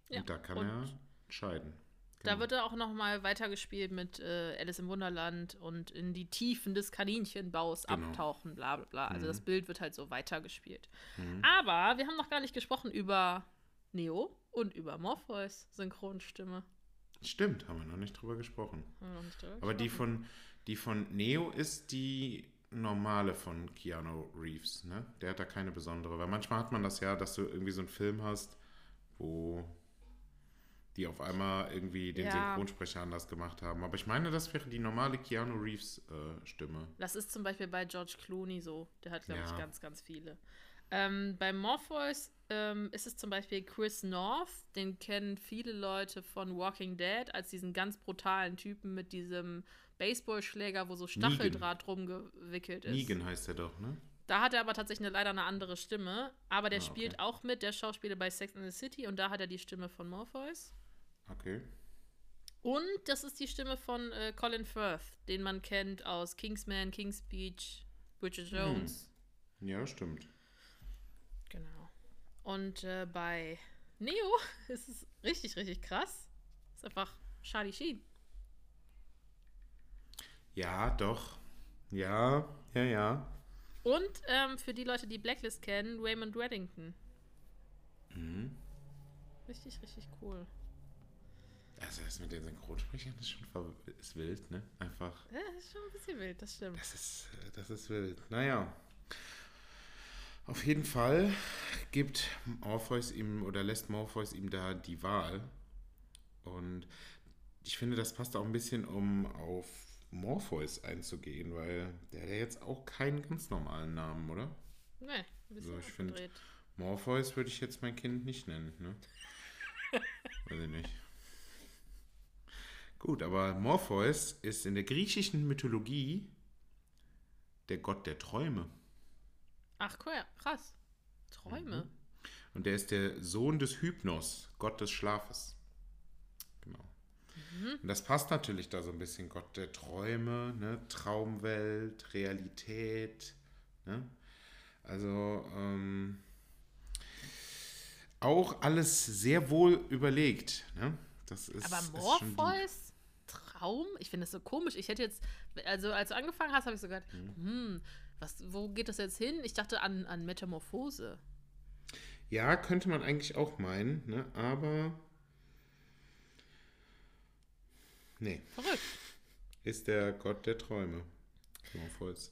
Ja, und da kann und er entscheiden. Da Genau. wird er auch noch mal weitergespielt mit äh, Alice im Wunderland und in die Tiefen des Kaninchenbaus Genau. abtauchen, bla bla bla. Also Mhm. das Bild wird halt so weitergespielt. Mhm. Aber wir haben noch gar nicht gesprochen über Neo und über Morpheus Synchronstimme. Stimmt, haben wir noch nicht drüber gesprochen. Nicht drüber Aber die gesprochen. von, die von Neo ist die normale von Keanu Reeves, ne? Der hat da keine besondere. Weil manchmal hat man das ja, dass du irgendwie so einen Film hast, wo die auf einmal irgendwie den Ja. Synchronsprecher anders gemacht haben. Aber ich meine, das wäre die normale Keanu Reeves äh, Stimme. Das ist zum Beispiel bei George Clooney so. Der hat, glaube ich, Ja. ganz, ganz viele. Ähm, bei Morpheus ähm, ist es zum Beispiel Chris North. Den kennen viele Leute von Walking Dead als diesen ganz brutalen Typen mit diesem Baseballschläger, wo so Stacheldraht rumgewickelt ist. Negan heißt er doch, ne? Da hat er aber tatsächlich eine, leider eine andere Stimme. Aber der Ah, okay. spielt auch mit, der Schauspieler bei Sex and the City. Und da hat er die Stimme von Morpheus. Okay. Und das ist die Stimme von äh, Colin Firth, den man kennt aus Kingsman, King's Speech, Bridget Hm. Jones. Ja, stimmt. Und äh, bei Neo (laughs) ist es richtig, richtig krass. Ist einfach Charlie Sheen. Ja, doch. Ja, ja, ja. Und ähm, für die Leute, die Blacklist kennen, Raymond Reddington. Mhm. Richtig, richtig cool. Also das mit den Synchronsprechern ist schon ist wild, ne? Einfach. Ja, ist schon ein bisschen wild, das stimmt. Das ist, äh, das ist wild. Naja. Auf jeden Fall gibt Morpheus ihm oder lässt Morpheus ihm da die Wahl. Und ich finde, das passt auch ein bisschen, um auf Morpheus einzugehen, weil der hat ja jetzt auch keinen ganz normalen Namen, oder? Nee, ein bisschen So, ich find-. Morpheus würde ich jetzt mein Kind nicht nennen, ne? (laughs) Weiß ich nicht. Gut, aber Morpheus ist in der griechischen Mythologie der Gott der Träume. Ach, cool, krass. Träume. Mhm. Und der ist der Sohn des Hypnos, Gott des Schlafes. Genau. Mhm. Und das passt natürlich da so ein bisschen. Gott der Träume, ne? Traumwelt, Realität. Ne? Also ähm, auch alles sehr wohl überlegt. Ne? Das ist, Aber. Morpheus? Traum? Ich finde das so komisch. Ich hätte jetzt, also als du angefangen hast, habe ich so gedacht, Mhm. hm, was, wo geht das jetzt hin? Ich dachte an, an Metamorphose. Ja, könnte man eigentlich auch meinen, ne? aber nee, Verrückt. ist der Gott der Träume. Morpheus.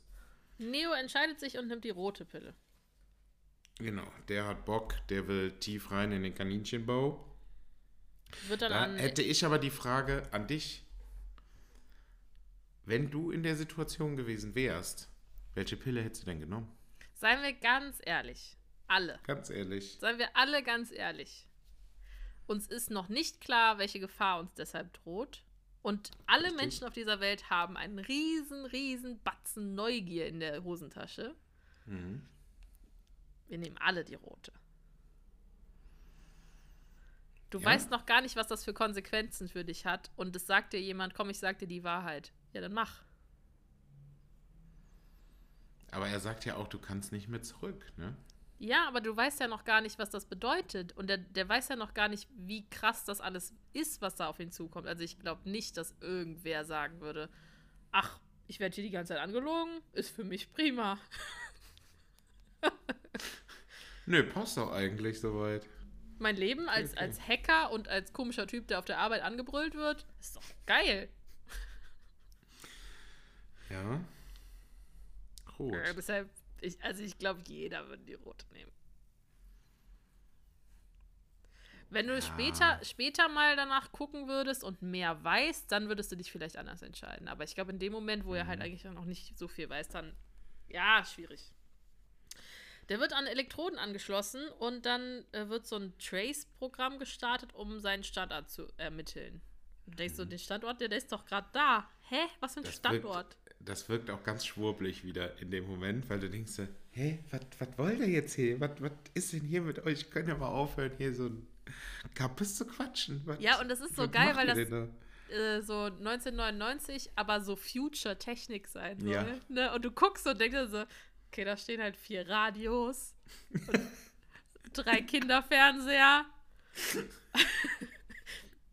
Neo entscheidet sich und nimmt die rote Pille. Genau, der hat Bock, der will tief rein in den Kaninchenbau. Wird dann Da an. hätte ich aber die Frage an dich. Wenn du in der Situation gewesen wärst, welche Pille hättest du denn genommen? Seien wir ganz ehrlich. Alle. Ganz ehrlich. Seien wir alle ganz ehrlich. Uns ist noch nicht klar, welche Gefahr uns deshalb droht. Und alle Richtig. Menschen auf dieser Welt haben einen riesen, riesen Batzen Neugier in der Hosentasche. Mhm. Wir nehmen alle die rote. Du Ja. weißt noch gar nicht, was das für Konsequenzen für dich hat. Und es sagt dir jemand, komm, ich sag dir die Wahrheit. Ja, dann mach. Aber er sagt ja auch, du kannst nicht mehr zurück, ne? Ja, aber du weißt ja noch gar nicht, was das bedeutet. Und der, der weiß ja noch gar nicht, wie krass das alles ist, was da auf ihn zukommt. Also ich glaube nicht, dass irgendwer sagen würde, ach, ich werde hier die ganze Zeit angelogen, ist für mich prima. (laughs) Nö, passt doch eigentlich soweit. Mein Leben als, Okay. als Hacker und als komischer Typ, der auf der Arbeit angebrüllt wird, ist doch geil. Ja. Gut. Äh, deshalb, ich, also ich glaube, jeder würde die rote nehmen. Wenn du Ja. später, später mal danach gucken würdest und mehr weißt, dann würdest du dich vielleicht anders entscheiden. Aber ich glaube, in dem Moment, wo er Mhm. halt eigentlich noch nicht so viel weiß, dann, ja, schwierig. Der wird an Elektroden angeschlossen und dann äh, wird so ein Trace-Programm gestartet, um seinen Standort zu ermitteln. Du denkst so, den Standort, der, der ist doch gerade da. Hä? Was für ein Mhm. Das Standort? Das wirkt auch ganz schwurblig wieder in dem Moment, weil du denkst, so, hä, was wollt ihr jetzt hier? Was ist denn hier mit euch? Könnt ihr mal aufhören, hier so ein Kappes zu quatschen? Was, Ja, und das ist so geil, weil das äh, so 1999, aber so Future-Technik sein soll. Ja. Ne? Und du guckst und denkst so, okay, da stehen halt vier Radios, und (laughs) drei Kinderfernseher, (laughs)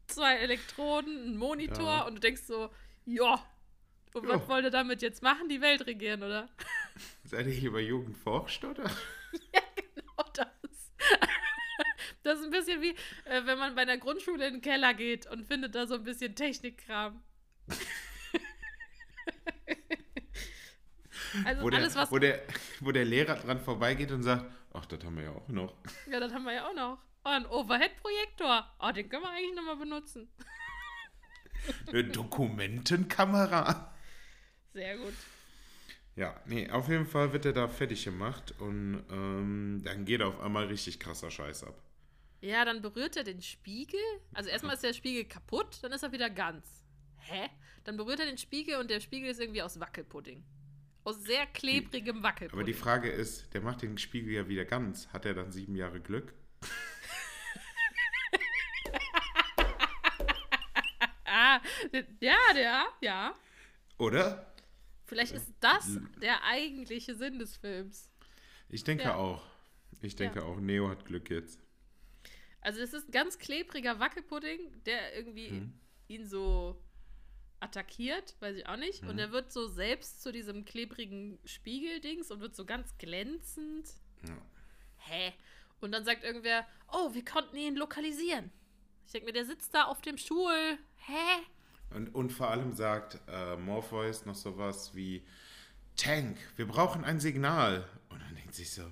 zwei Elektroden, ein Monitor Ja. und du denkst so, ja, und was Ja. wollt ihr damit jetzt machen? Die Welt regieren, oder? (laughs) Seid ihr hier bei Jugend forscht, oder? (laughs) Genau das. (laughs) Das ist ein bisschen wie, äh, wenn man bei einer Grundschule in den Keller geht und findet da so ein bisschen Technikkram. also Wo der, alles, was. wo, der, wo der Lehrer dran vorbeigeht und sagt, ach, das haben wir ja auch noch. Ja, das haben wir ja auch noch. Oh, ein Overhead-Projektor. Oh, den können wir eigentlich nochmal benutzen. Eine Dokumentenkamera. Sehr gut. Ja, nee, auf jeden Fall wird er da fertig gemacht und ähm, dann geht auf einmal richtig krasser Scheiß ab. Ja, dann berührt er den Spiegel. Also erstmal ist der Spiegel kaputt, dann ist er wieder ganz. Hä? Dann berührt er den Spiegel und der Spiegel ist irgendwie aus Wackelpudding. Aus sehr klebrigem Wackelpudding. Aber die Frage ist, der macht den Spiegel ja wieder ganz. Hat er dann sieben Jahre Glück? (laughs) Ja, der, ja. Oder? Vielleicht ist das der eigentliche Sinn des Films. Ich denke Ja. auch. Ich denke Ja. auch, Neo hat Glück jetzt. Also es ist ein ganz klebriger Wackelpudding, der irgendwie Mhm. ihn so attackiert, weiß ich auch nicht. Mhm. Und er wird so selbst zu diesem klebrigen Spiegeldings und wird so ganz glänzend. Ja. Hä? Und dann sagt irgendwer, oh, wir konnten ihn lokalisieren. Ich denke mir, der sitzt da auf dem Stuhl. Hä? Und, und vor allem sagt äh, Morpheus noch sowas wie Tank, wir brauchen ein Signal. Und dann denkt sich so,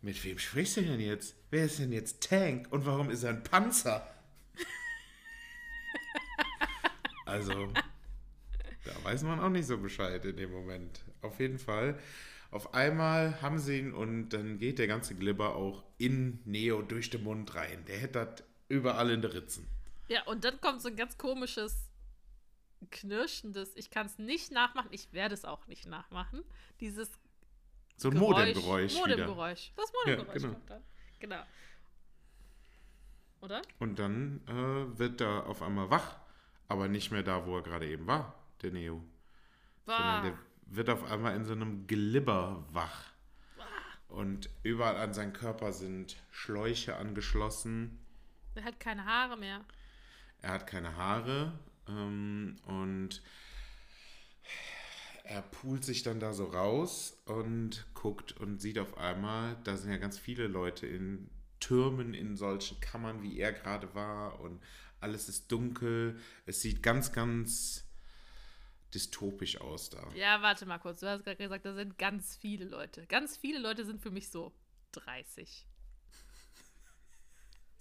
mit wem sprichst du denn jetzt? Wer ist denn jetzt Tank und warum ist er ein Panzer? (laughs) also, da weiß man auch nicht so Bescheid in dem Moment. Auf jeden Fall. Auf einmal haben sie ihn und dann geht der ganze Glibber auch in Neo durch den Mund rein. Der hätte das überall in der Ritzen. Ja, und dann kommt so ein ganz komisches, knirschendes, ich kann es nicht nachmachen, ich werde es auch nicht nachmachen. Dieses So ein Geräusch. Modemgeräusch. Modemgeräusch. Das Modemgeräusch genau. kommt dann. Genau. Oder? Und dann äh, wird er auf einmal wach, aber nicht mehr da, wo er gerade eben war, der Neo. Sondern War. der wird auf einmal in so einem Glibber wach. Und überall an seinem Körper sind Schläuche angeschlossen. Der hat keine Haare mehr. Er hat keine Haare ähm, und er poolt sich dann da so raus und guckt und sieht auf einmal, da sind ja ganz viele Leute in Türmen, in solchen Kammern, wie er gerade war und alles ist dunkel. Es sieht ganz, ganz dystopisch aus da. Ja, warte mal kurz. Du hast gerade gesagt, da sind ganz viele Leute. Ganz viele Leute sind für mich so 30.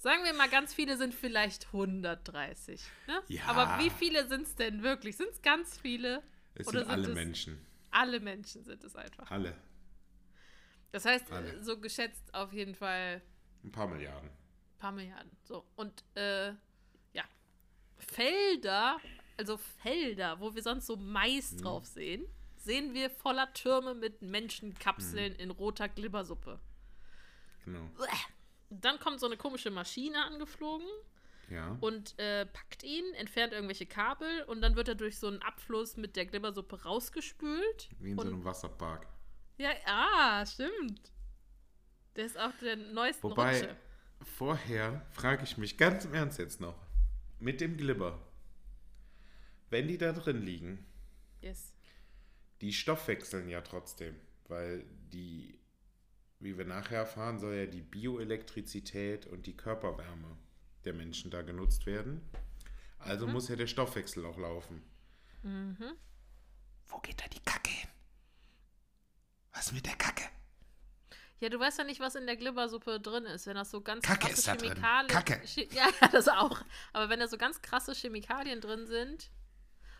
Sagen wir mal, ganz viele sind vielleicht 130. Ne? Ja. Aber wie viele sind es denn wirklich? Sind es ganz viele? Es Oder sind sind alle es- Menschen. Alle Menschen sind es einfach. Alle. Das heißt, Alle. so geschätzt auf jeden Fall Ein paar Milliarden. ein paar Milliarden. So. Und äh, ja. Felder, also Felder, wo wir sonst so Mais drauf sehen, sehen wir voller Türme mit Menschenkapseln in roter Glibbersuppe. Genau. Uäh. Und dann kommt so eine komische Maschine angeflogen Ja. und äh, packt ihn, entfernt irgendwelche Kabel und dann wird er durch so einen Abfluss mit der Glibbersuppe rausgespült. Wie in so einem Wasserpark. ja, ah, stimmt. Der ist auch der neuesten Wobei, Rutsche. vorher frage ich mich ganz im Ernst jetzt noch, mit dem Glibber, wenn die da drin liegen, Yes. die stoffwechseln ja trotzdem, weil die, wie wir nachher erfahren, soll ja die Bioelektrizität und die Körperwärme der Menschen da genutzt werden. Also muss ja der Stoffwechsel auch laufen. Mhm. Wo geht da die Kacke hin? Was mit der Kacke? Ja, du weißt ja nicht, was in der Glibbersuppe drin ist. Wenn das so ganz Kacke krasse ist da drin. Chemikalien. Kacke. Chi- Ja, ja, (laughs) das auch. Aber wenn da so ganz krasse Chemikalien drin sind.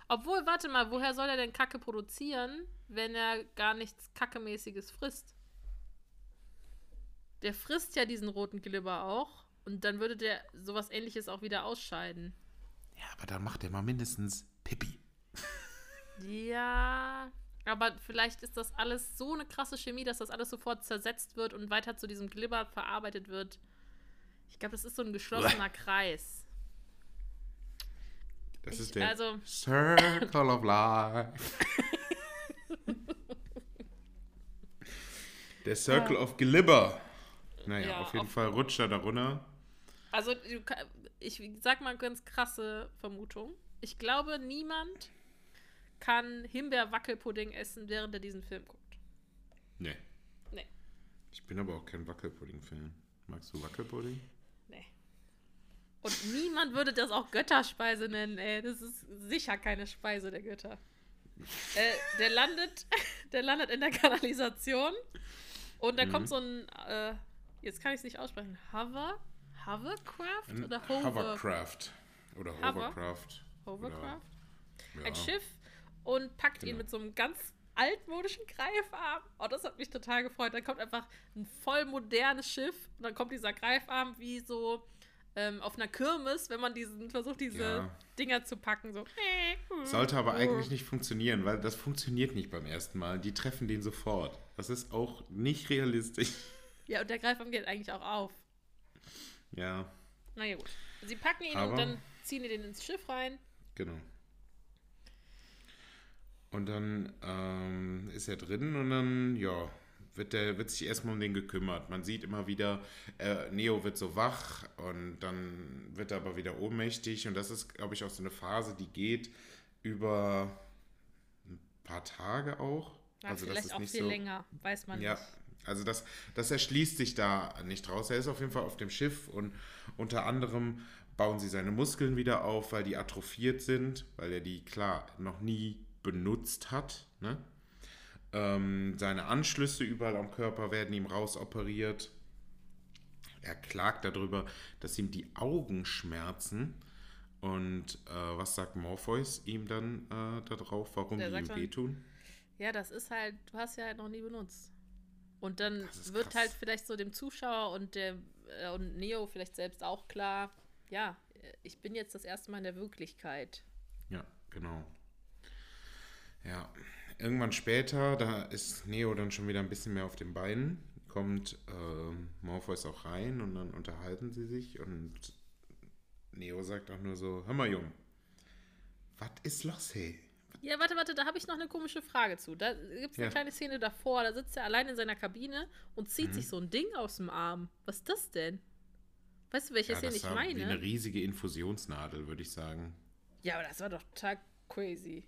Obwohl, warte mal, woher soll er denn Kacke produzieren, wenn er gar nichts Kackemäßiges frisst? Der frisst ja diesen roten Glibber auch. Und dann würde der sowas ähnliches auch wieder ausscheiden. Ja, aber dann macht er mal mindestens Pipi. Ja, Aber vielleicht ist das alles so eine krasse Chemie, dass das alles sofort zersetzt wird und weiter zu diesem Glibber verarbeitet wird. Ich glaube, das ist so ein geschlossener (laughs) Kreis. Das Ich- ist der also- Circle of Life. (laughs) der Circle of Glibber. Naja, Ja, auf jeden Fall rutscht er da runter. Also, ich sag mal ganz krasse Vermutung. Ich glaube, niemand kann Himbeer-Wackelpudding essen, während er diesen Film guckt. Nee. Nee. Ich bin aber auch kein Wackelpudding-Fan. Magst du Wackelpudding? Nee. Und niemand würde das auch Götterspeise nennen, ey. Das ist sicher keine Speise der Götter. (laughs) Äh, der landet, (laughs) der landet in der Kanalisation und da kommt so ein, äh, jetzt kann ich es nicht aussprechen, Hover? Hovercraft Ein oder Hover? Hovercraft. Oder Hover? Hovercraft. Hovercraft? Oder, Ein ja. Schiff und packt ihn Genau. mit so einem ganz altmodischen Greifarm. Oh, das hat mich total gefreut. Dann kommt einfach ein voll modernes Schiff und dann kommt dieser Greifarm wie so ähm, auf einer Kirmes, wenn man diesen versucht, diese Ja. Dinger zu packen. So. Sollte aber eigentlich nicht funktionieren, weil das funktioniert nicht beim ersten Mal. Die treffen den sofort. Das ist auch nicht realistisch. Ja, und der Greifarm geht eigentlich auch auf. Ja, Naja, gut. Sie packen ihn Aber- und dann ziehen die den ins Schiff rein. genau. Und dann ähm, ist er drin und dann, ja, wird, der, wird sich erstmal um den gekümmert. Man sieht immer wieder, äh, Neo wird so wach und dann wird er aber wieder ohnmächtig. Und das ist, glaube ich, auch so eine Phase, die geht über ein paar Tage auch. Ja, also das vielleicht ist auch nicht viel so. länger, weiß man Ja, nicht. Also das, das erschließt sich da nicht raus. Er ist auf jeden Fall auf dem Schiff und unter anderem bauen sie seine Muskeln wieder auf, weil die atrophiert sind, weil er die, klar, noch nie benutzt hat. Ne? Ähm, seine Anschlüsse überall am Körper werden ihm rausoperiert. Er klagt darüber, dass ihm die Augen schmerzen. Und äh, was sagt Morpheus ihm dann äh, darauf, warum Der die ihm wehtun? Ja, das ist halt, du hast ja halt noch nie benutzt. Und dann wird krass. halt vielleicht so dem Zuschauer und der äh, und Neo vielleicht selbst auch klar, ja, äh, ich bin jetzt das erste Mal in der Wirklichkeit. Ja, genau. Ja, irgendwann später, da ist Neo dann schon wieder ein bisschen mehr auf den Beinen, kommt ähm, Morpheus auch rein und dann unterhalten sie sich und Neo sagt auch nur so, hör mal Jung, was ist los, hey? Ja, warte, warte, da habe ich noch eine komische Frage zu. Da gibt es eine Ja. kleine Szene davor, da sitzt er allein in seiner Kabine und zieht Mhm. sich so ein Ding aus dem Arm. Was ist das denn? Weißt du, welche Ja, Szene ich war wie eine meine? riesige Infusionsnadel, würde ich sagen. Ja, aber das war doch total crazy.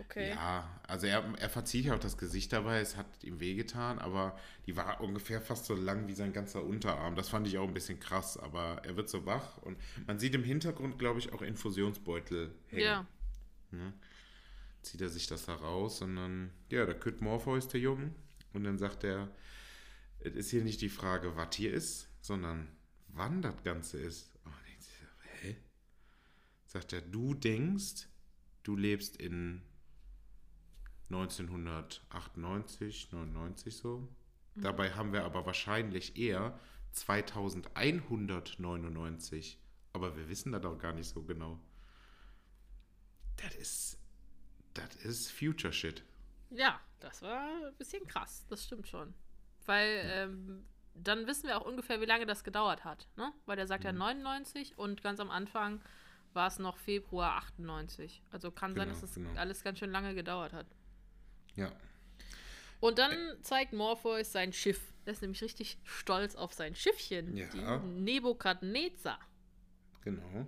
Okay. Ja, also er, er verzieht ja auch das Gesicht dabei, es hat ihm wehgetan, aber die war ungefähr fast so lang wie sein ganzer Unterarm. Das fand ich auch ein bisschen krass, aber er wird so wach und man sieht im Hintergrund, glaube ich, auch Infusionsbeutel hängen. Ja. Zieht er sich das da raus und dann, ja, da kütt Morpheus der Jungen und dann sagt er, es ist hier nicht die Frage, was hier ist, sondern wann das Ganze ist. Und denkt sich so, hä? Sagt er, du denkst, du lebst in 1998, 99 so. Dabei haben wir aber wahrscheinlich eher 2199. Aber wir wissen das auch gar nicht so genau. Das ist, das ist Future Shit. Ja, das war ein bisschen krass, das stimmt schon. Weil ähm, dann wissen wir auch ungefähr, wie lange das gedauert hat, ne? Weil der sagt ja Mhm. 99 und ganz am Anfang war es noch Februar 98. Also kann sein, Genau, dass das genau. alles ganz schön lange gedauert hat. Ja. Und dann zeigt Morpheus sein Schiff. Er ist nämlich richtig stolz auf sein Schiffchen. Ja. Die Nebukadnezar. Genau.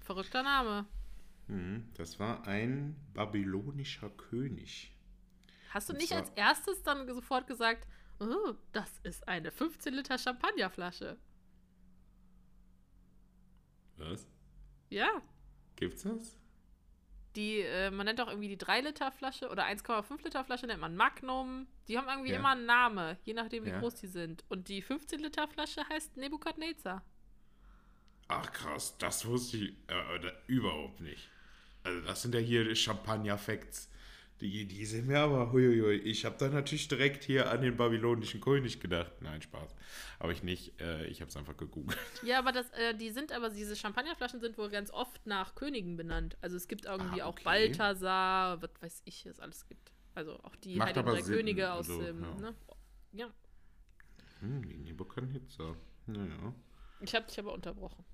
Verrückter Name. Mhm. Das war ein babylonischer König. Hast du Und nicht als erstes dann sofort gesagt, oh, das ist eine 15 Liter Champagnerflasche? Was? Ja, Gibt's das? Die, äh, man nennt auch irgendwie die 3-Liter-Flasche oder 1,5 Liter Flasche nennt man Magnum. Die haben irgendwie Ja. immer einen Namen, je nachdem, wie Ja. groß die sind. Und die 15 Liter Flasche heißt Nebukadnezar. Ach krass, das wusste ich äh, überhaupt nicht. Also das sind ja hier Champagner-Facts. Die, die sind mir aber, huiuiui, ich habe da natürlich direkt hier an den babylonischen König gedacht. Nein, Spaß. Aber ich nicht, äh, ich habe es einfach gegoogelt. Ja, aber das, äh, die sind aber, diese Champagnerflaschen sind wohl ganz oft nach Königen benannt. Also es gibt irgendwie Ah, auch okay. Balthasar, was weiß ich, es alles gibt. Also auch die Macht Heiligen Sinn, Könige aus also, dem, ja. ne? Ja, Hm, die Nebuchadnezzar. Naja. ich habe dich aber unterbrochen.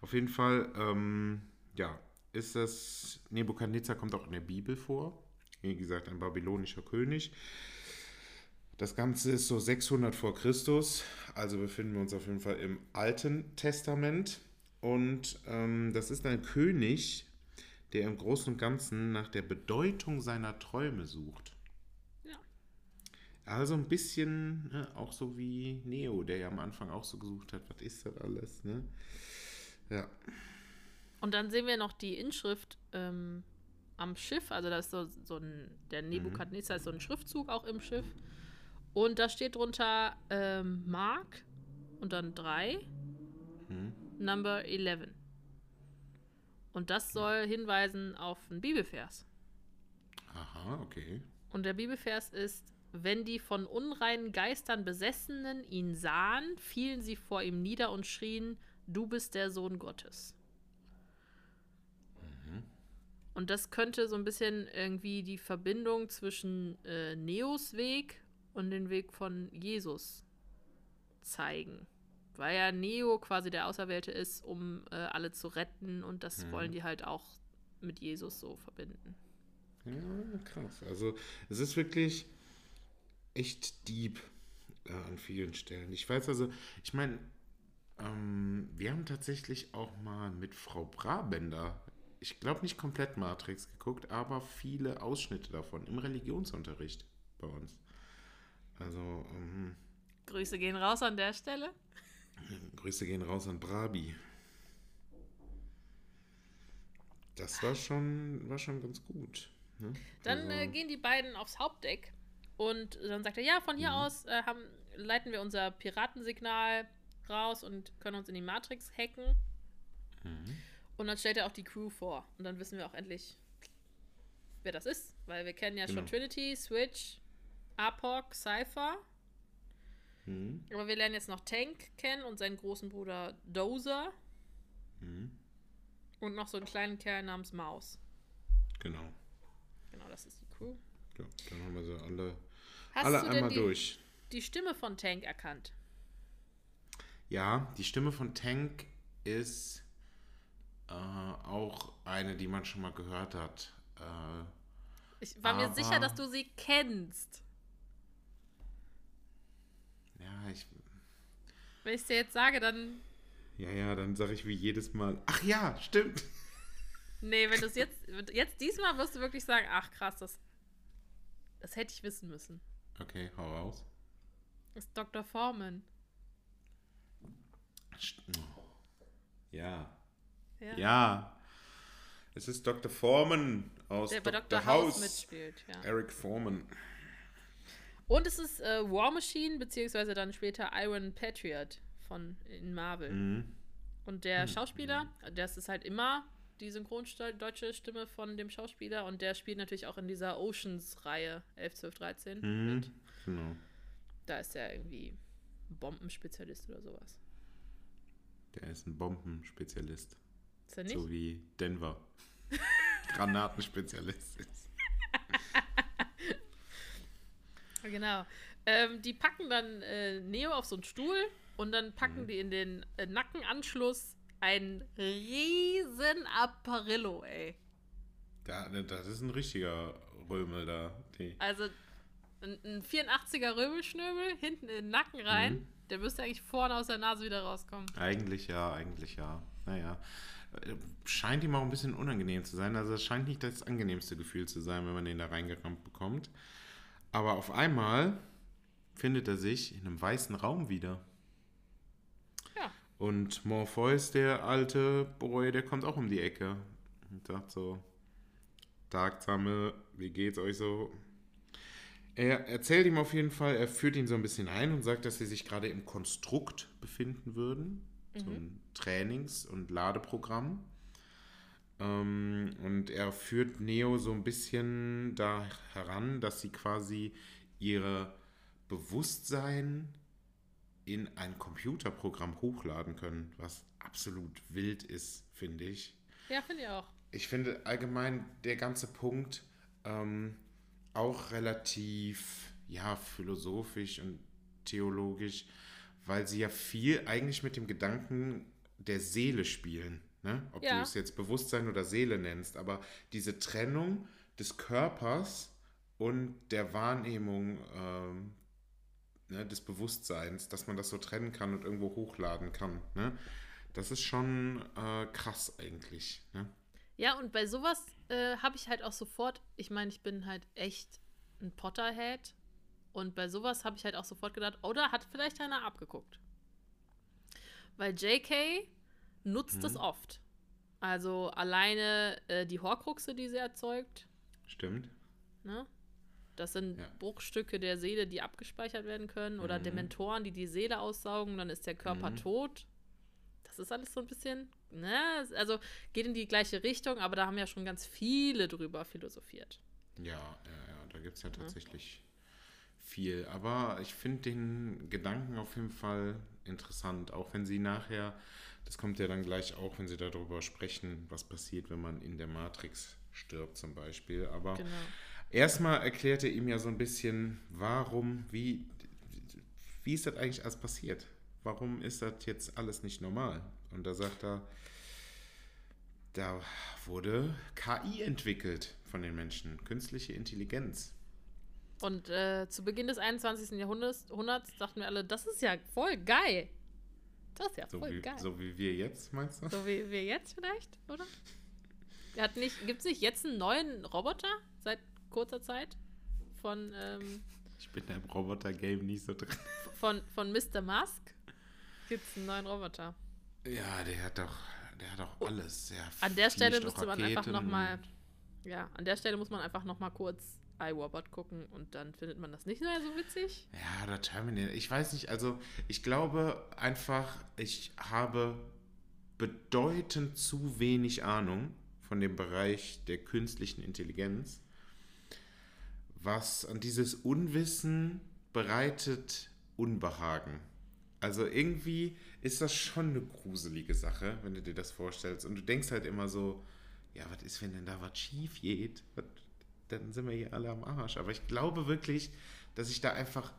Auf jeden Fall, ähm, ja, ist das, Nebukadnezar kommt auch in der Bibel vor. Wie gesagt, ein babylonischer König. Das Ganze ist so 600 vor Christus, also befinden wir uns auf jeden Fall im Alten Testament. Und ähm, das ist ein König, der im Großen und Ganzen nach der Bedeutung seiner Träume sucht. Ja. Also ein bisschen, ne, auch so wie Neo, der ja am Anfang auch so gesucht hat, was ist das alles, ne? Ja. Und dann sehen wir noch die Inschrift ähm, am Schiff. Also da ist so, so ein, der Nebukadnezar ist so ein Schriftzug auch im Schiff. Und da steht drunter ähm, Mark und dann 3, Hm. Number 11. Und das soll hinweisen auf einen Bibelvers. Aha, okay. Und der Bibelvers ist, wenn die von unreinen Geistern Besessenen ihn sahen, fielen sie vor ihm nieder und schrien, du bist der Sohn Gottes. Und das könnte so ein bisschen irgendwie die Verbindung zwischen äh, Neos Weg und den Weg von Jesus zeigen. Weil ja Neo quasi der Auserwählte ist, um äh, alle zu retten und das Mhm. wollen die halt auch mit Jesus so verbinden. Ja, krass. Also es ist wirklich echt deep äh, an vielen Stellen. Ich weiß also, ich meine, ähm, wir haben tatsächlich auch mal mit Frau Brabender, ich glaube nicht komplett Matrix geguckt, aber viele Ausschnitte davon im Religionsunterricht bei uns. Also, ähm, Grüße gehen raus an der Stelle. Grüße gehen raus an Brabi. Das war schon, war schon ganz gut. Ne? Dann Also- äh, gehen die beiden aufs Hauptdeck und dann sagt er, ja, von hier Mhm. aus äh, haben, leiten wir unser Piratensignal raus und können uns in die Matrix hacken. Mhm. Und dann stellt er auch die Crew vor. Und dann wissen wir auch endlich, wer das ist. Weil wir kennen ja schon Genau. Trinity, Switch, Apoc, Cypher. Mhm. Aber wir lernen jetzt noch Tank kennen und seinen großen Bruder Dozer. Mhm. Und noch so einen kleinen Kerl namens Maus. Genau. Genau, das ist die Crew. Ja, dann haben wir sie alle, Hast alle du einmal die, durch. die Stimme von Tank erkannt? Ja, die Stimme von Tank ist äh, auch eine, die man schon mal gehört hat. Äh, Ich war mir Aber- sicher, dass du sie kennst. ja, ich, Wenn ich dir jetzt sage, dann. ja, ja, dann sage ich wie jedes Mal, ach ja, stimmt. Nee, wenn du es jetzt. Jetzt diesmal wirst du wirklich sagen, ach krass, das. Das hätte ich wissen müssen. Okay, hau raus. Das ist Dr. Foreman. Oh. Ja, Ja. ja. Es ist Dr. Foreman aus Der bei Dr. Dr. House House. mitspielt, ja. Eric Foreman. Und es ist äh, War Machine, beziehungsweise dann später Iron Patriot von in Marvel. Mhm. Und der Schauspieler, das ist halt immer die synchrondeutsche Stimme von dem Schauspieler und der spielt natürlich auch in dieser Oceans-Reihe 11, 12, 13 Mhm. mit. Genau. Da ist er irgendwie Bombenspezialist oder sowas. Der ist ein Bombenspezialist. Ist er nicht? So wie Denver. (laughs) Granatenspezialist ist. (laughs) Genau. Ähm, die packen dann äh, Neo auf so einen Stuhl und dann packen Mhm. die in den äh, Nackenanschluss ein riesen Apparillo, ey. Da, das ist ein richtiger Römel da. Die. Also ein, ein 84er Römelschnöbel hinten in den Nacken rein. Mhm. Der müsste eigentlich vorne aus der Nase wieder rauskommen. Eigentlich ja, eigentlich ja. Naja. Scheint ihm auch ein bisschen unangenehm zu sein. Also es scheint nicht das angenehmste Gefühl zu sein, wenn man den da reingerammt bekommt. Aber auf einmal findet er sich in einem weißen Raum wieder. Ja. Und Morpheus, der alte Boy, der kommt auch um die Ecke und sagt so, Tagsame, wie geht's euch so? Er erzählt ihm auf jeden Fall, er führt ihn so ein bisschen ein und sagt, dass sie sich gerade im Konstrukt befinden würden. So ein Trainings- und Ladeprogramm. Ähm, und er führt Neo so ein bisschen da heran, dass sie quasi ihre Bewusstsein in ein Computerprogramm hochladen können, was absolut wild ist, finde ich. Ja, finde ich auch. Ich finde allgemein der ganze Punkt, ähm, auch relativ, ja, philosophisch und theologisch, weil sie ja viel eigentlich mit dem Gedanken der Seele spielen. Ne? Ob Ja. du es jetzt Bewusstsein oder Seele nennst, aber diese Trennung des Körpers und der Wahrnehmung ähm, ne, des Bewusstseins, dass man das so trennen kann und irgendwo hochladen kann. Ne? Das ist schon äh, krass eigentlich. Ne? Ja, und bei sowas äh, habe ich halt auch sofort, ich meine, ich bin halt echt ein Potterhead. Und bei sowas habe ich halt auch sofort gedacht, oder hat vielleicht einer abgeguckt. Weil JK nutzt es oft. Also alleine äh, die Horcruxe, die sie erzeugt, Stimmt. ne? Das sind Ja. Bruchstücke der Seele, die abgespeichert werden können. Oder Mhm. Dementoren, die die Seele aussaugen, dann ist der Körper Mhm. tot. Das ist alles so ein bisschen, ne? Also geht in die gleiche Richtung, aber da haben ja schon ganz viele drüber philosophiert. Ja, ja, ja, da gibt es ja tatsächlich viel. Aber ich finde den Gedanken auf jeden Fall interessant, auch wenn sie nachher, das kommt ja dann gleich auch, wenn sie darüber sprechen, was passiert, wenn man in der Matrix stirbt zum Beispiel. Aber Genau. erstmal erklärt er ihm ja so ein bisschen, warum, wie, wie ist das eigentlich alles passiert? Warum ist das jetzt alles nicht normal? Und da sagt er, da wurde KI entwickelt von den Menschen, künstliche Intelligenz. Und äh, zu Beginn des 21. Jahrhunderts dachten wir alle, das ist ja voll geil. Das ist ja So voll wie, geil. So. so wie wir jetzt, meinst du? wie wir jetzt vielleicht, oder? Hat nicht, gibt es nicht jetzt einen neuen Roboter seit kurzer Zeit? Von, ähm, Ich bin im Roboter-Game nicht so drin. von, von Mr. Musk gibt es einen neuen Roboter. Ja, der hat doch, der hat doch alles. Der Oh, An der Stelle müsste man einfach nochmal, ja, an der Stelle muss man einfach nochmal kurz iRobot gucken und dann findet man das nicht mehr so witzig. Ja, der Terminator. Ich weiß nicht, also ich glaube einfach, ich habe bedeutend zu wenig Ahnung von dem Bereich der künstlichen Intelligenz, was an dieses Unwissen bereitet Unbehagen. Also irgendwie ist das schon eine gruselige Sache, wenn du dir das vorstellst. Und du denkst halt immer so, ja, was ist, wenn denn da was schief geht? Was, dann sind wir hier alle am Arsch. Aber ich glaube wirklich, dass ich da einfach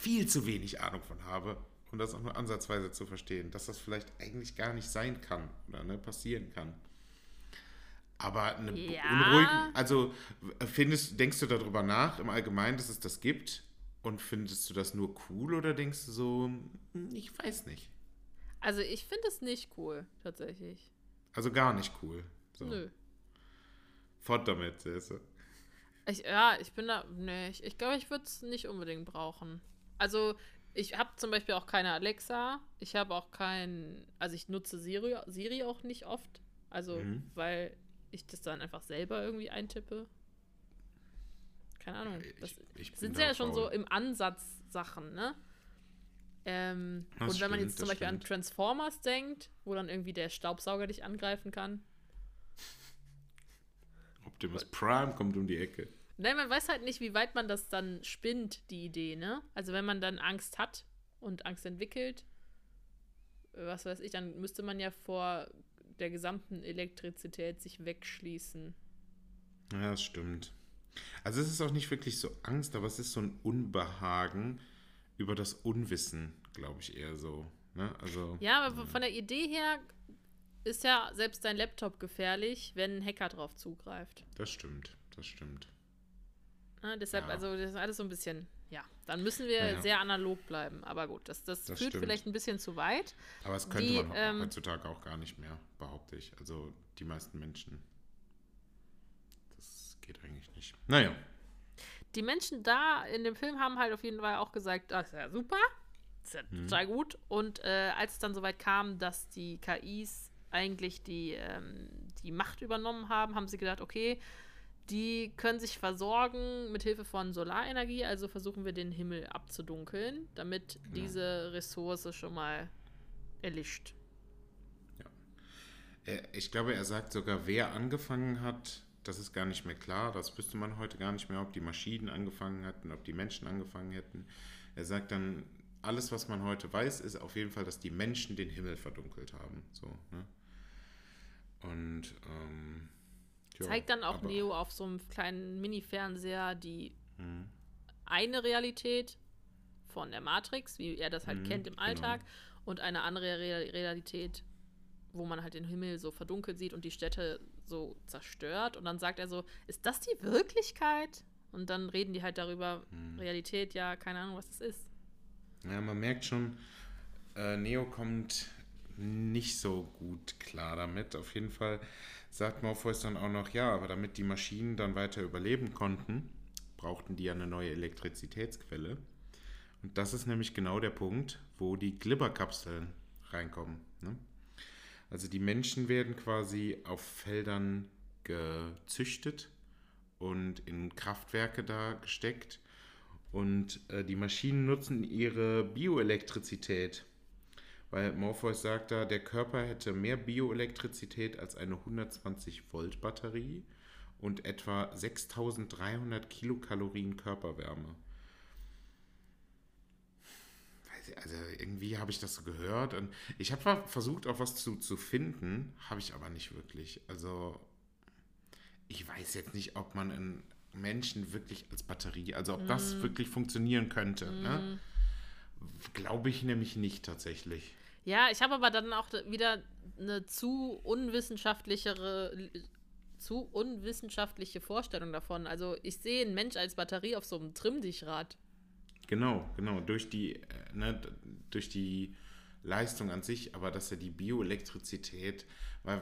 viel zu wenig Ahnung von habe, um das auch nur ansatzweise zu verstehen, dass das vielleicht eigentlich gar nicht sein kann oder ne, passieren kann. Aber eine Ja. unruhigen, also findest, denkst du darüber nach im Allgemeinen, dass es das gibt? Und findest du das nur cool oder denkst du so, hm, ich weiß nicht. Also ich finde es nicht cool, tatsächlich. Also gar nicht cool. So. Nö. Fort damit, siehst du. Ich, ja, ich bin da. Nee, ich, ich glaube, ich würde es nicht unbedingt brauchen. Also, ich habe zum Beispiel auch keine Alexa. Ich habe auch kein. Also, ich nutze Siri, Siri auch nicht oft. Also, Mhm. weil ich das dann einfach selber irgendwie eintippe. Keine Ahnung. Das Ich- ich sind da ja schon so im Ansatz Sachen, ne? Ähm, und wenn man stimmt, jetzt zum Beispiel an stimmt. Transformers denkt, wo dann irgendwie der Staubsauger dich angreifen kann, Optimus Prime kommt um die Ecke. Nein, man weiß halt nicht, wie weit man das dann spinnt, die Idee, ne? Also wenn man dann Angst hat und Angst entwickelt, was weiß ich, dann müsste man ja vor der gesamten Elektrizität sich wegschließen. Ja, das stimmt. Also es ist auch nicht wirklich so Angst, aber es ist so ein Unbehagen über das Unwissen, glaube ich eher so. Ne? Also Ja, aber von der Idee her ist ja selbst dein Laptop gefährlich, wenn ein Hacker drauf zugreift. das stimmt, das stimmt. Ne? Deshalb, Ja. also das ist alles so ein bisschen, ja, dann müssen wir Ja, ja. sehr analog bleiben. Aber gut, das, das, Das führt stimmt. vielleicht ein bisschen zu weit. Aber es könnte Die, man ähm, heutzutage auch gar nicht mehr, behaupte ich. Also die meisten Menschen. Das geht eigentlich nicht. Naja. die Menschen da in dem Film haben halt auf jeden Fall auch gesagt, das ist ja super, das ist ja Mhm. total gut. Und äh, als es dann soweit kam, dass die KIs eigentlich die, ähm, die Macht übernommen haben, haben sie gedacht, okay, die können sich versorgen mit Hilfe von Solarenergie, also versuchen wir den Himmel abzudunkeln, damit Genau. diese Ressource schon mal erlischt. Er, ich glaube, er sagt sogar, wer angefangen hat, das ist gar nicht mehr klar. Das wüsste man heute gar nicht mehr, ob die Maschinen angefangen hatten, ob die Menschen angefangen hätten. Er sagt dann, alles, was man heute weiß, ist auf jeden Fall, dass die Menschen den Himmel verdunkelt haben. So, ne? Und ähm, zeigt dann auch Neo auf so einem kleinen Mini-Fernseher die Mhm. eine Realität von der Matrix, wie er das halt Mhm, kennt im genau. Alltag, und eine andere Re Realität, wo man halt den Himmel so verdunkelt sieht und die Städte so zerstört. Und dann sagt er so, ist das die Wirklichkeit? Und dann reden die halt darüber, Mhm. Realität, ja, keine Ahnung, was das ist. Ja, man merkt schon, äh, Neo kommt nicht so gut klar damit. Auf jeden Fall sagt Morpheus dann auch noch, ja, aber damit die Maschinen dann weiter überleben konnten, brauchten die ja eine neue Elektrizitätsquelle. Und das ist nämlich genau der Punkt, wo die Glibberkapseln reinkommen. Ne? Also die Menschen werden quasi auf Feldern gezüchtet und in Kraftwerke da gesteckt. Und äh, die Maschinen nutzen ihre Bioelektrizität. Weil Morpheus sagt da, der Körper hätte mehr Bioelektrizität als eine 120 Volt Batterie und etwa 6300 Kilokalorien Körperwärme. Also irgendwie habe ich das so gehört und ich habe versucht auch was zu, zu finden, habe ich aber nicht wirklich. Also ich weiß jetzt nicht, ob man einen Menschen wirklich als Batterie, also ob das wirklich funktionieren könnte. Ne? Glaube ich nämlich nicht tatsächlich. Ja, ich habe aber dann auch wieder eine zu unwissenschaftlichere, zu unwissenschaftliche Vorstellung davon. Also ich sehe einen Mensch als Batterie auf so einem Trimmdichrad. Genau, genau. Durch die, äh, ne, durch die Leistung an sich, aber dass er die Bioelektrizität, weil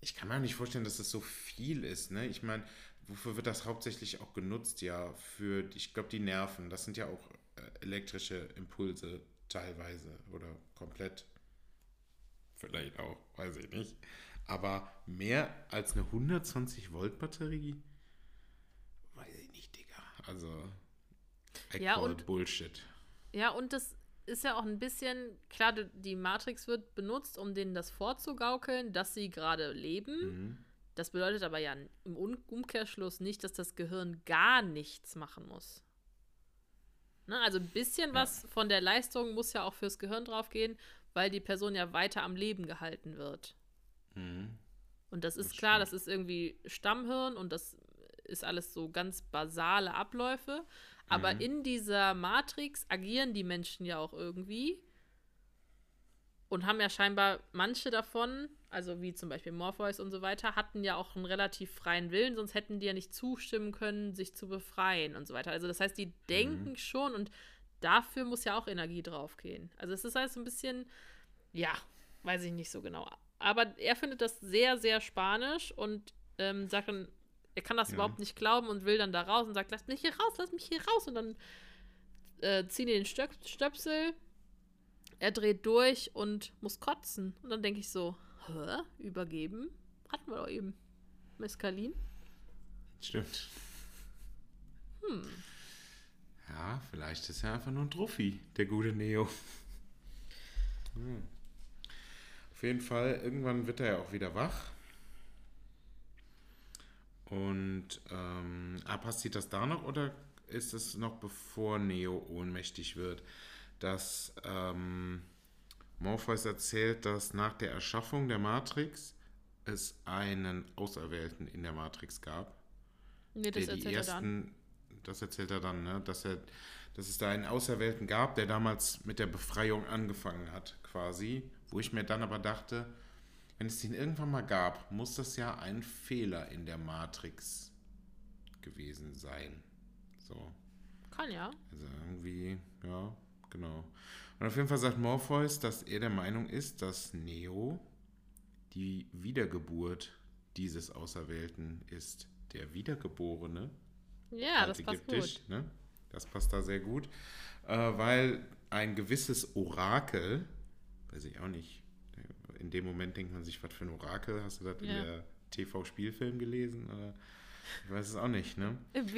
ich kann mir nicht vorstellen, dass das so viel ist. Ne? Ich meine, wofür wird das hauptsächlich auch genutzt? Ja, für, ich glaube, die Nerven. Das sind ja auch äh, elektrische Impulse teilweise oder komplett. Vielleicht auch, weiß ich nicht. Aber mehr als eine 120 Volt Batterie? Weiß ich nicht, Digga. Also, I Ja, call und- Bullshit. Ja, und das ist ja auch ein bisschen, klar, die Matrix wird benutzt, um denen das vorzugaukeln, dass sie gerade leben. Mhm. Das bedeutet aber ja im Umkehrschluss nicht, dass das Gehirn gar nichts machen muss. Ne? Also ein bisschen was von der Leistung muss ja auch fürs Gehirn draufgehen, weil die Person ja weiter am Leben gehalten wird. Mhm. Und das ist Das klar, das ist irgendwie Stammhirn und das ist alles so ganz basale Abläufe. Aber Mhm. in dieser Matrix agieren die Menschen ja auch irgendwie und haben ja scheinbar manche davon, also wie zum Beispiel Morpheus und so weiter, hatten ja auch einen relativ freien Willen, sonst hätten die ja nicht zustimmen können, sich zu befreien und so weiter. Also das heißt, die denken schon und dafür muss ja auch Energie draufgehen. Also es ist alles so ein bisschen, ja, weiß ich nicht so genau. Aber er findet das sehr, sehr spanisch und ähm, sagt dann, er kann das Ja. überhaupt nicht glauben und will dann da raus und sagt, lass mich hier raus, lass mich hier raus. Und dann äh, ziehen die den Stöp Stöpsel, er dreht durch und muss kotzen. Und dann denke ich so, hä, übergeben? Hatten wir doch eben. Mescalin? Stimmt. Hm. Ja, vielleicht ist er einfach nur ein Trophy, der gute Neo. Hm. Auf jeden Fall, irgendwann wird er ja auch wieder wach. Und ähm, ah, passiert das da noch oder ist es noch bevor Neo ohnmächtig wird? Dass ähm, Morpheus erzählt, dass nach der Erschaffung der Matrix es einen Auserwählten in der Matrix gab. Nee, das der die er ersten, das erzählt er dann, ne? dass, er, dass es da einen Auserwählten gab, der damals mit der Befreiung angefangen hat, quasi. Wo ich mir dann aber dachte, wenn es den irgendwann mal gab, muss das ja ein Fehler in der Matrix gewesen sein. So. Kann ja. Also irgendwie, ja, genau. Und auf jeden Fall sagt Morpheus, dass er der Meinung ist, dass Neo die Wiedergeburt dieses Auserwählten ist. Der Wiedergeborene Ja, das passt gut. Ne? Das passt da sehr gut. Äh, weil ein gewisses Orakel, weiß ich auch nicht, in dem Moment denkt man sich, was für ein Orakel? Hast du das in Ja. der TV-Spielfilm gelesen? Oder? Ich weiß es auch nicht, ne? Im Hätte ihm,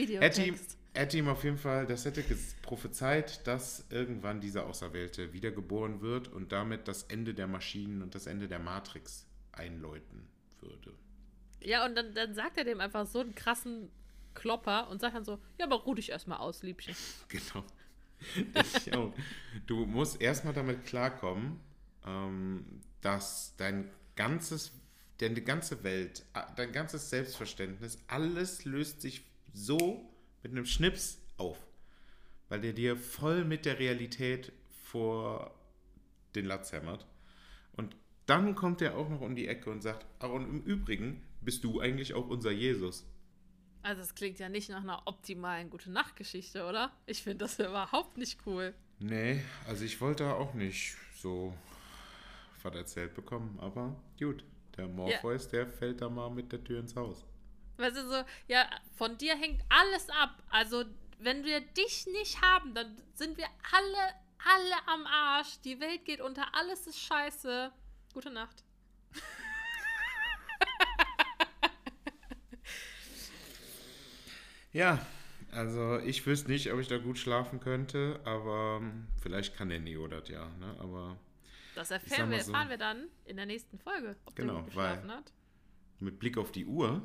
Videotext. hätte ihm auf jeden Fall, das hätte prophezeit, dass irgendwann dieser Auserwählte wiedergeboren wird und damit das Ende der Maschinen und das Ende der Matrix einläuten würde. Ja, und dann, dann sagt er dem einfach so einen krassen Klopper und sagt dann so, ja, aber ruh dich erstmal aus, Liebchen. (laughs) Genau. Ich auch. Du musst erstmal damit klarkommen, ähm, dass dein ganzes deine ganze Welt, dein ganzes Selbstverständnis, alles löst sich so mit einem Schnips auf. Weil der dir voll mit der Realität vor den Latz hämmert. Und dann kommt er auch noch um die Ecke und sagt, aber und im Übrigen bist du eigentlich auch unser Jesus. Also es klingt ja nicht nach einer optimalen Gute-Nacht-Geschichte, oder? Ich finde das überhaupt nicht cool. Nee, also ich wollte auch nicht so was erzählt bekommen, aber gut, der Morpheus, ja. der fällt da mal mit der Tür ins Haus. Weißt du, so, ja, von dir hängt alles ab. Also, wenn wir dich nicht haben, dann sind wir alle, alle am Arsch. Die Welt geht unter, alles ist scheiße. Gute Nacht. (laughs) ja, also ich wüsste nicht, ob ich da gut schlafen könnte, aber ähm, vielleicht kann der Neo das ja, ne? Aber das erfahren wir, so, erfahren wir dann in der nächsten Folge, ob genau, der gut geschlafen hat. Mit Blick auf die Uhr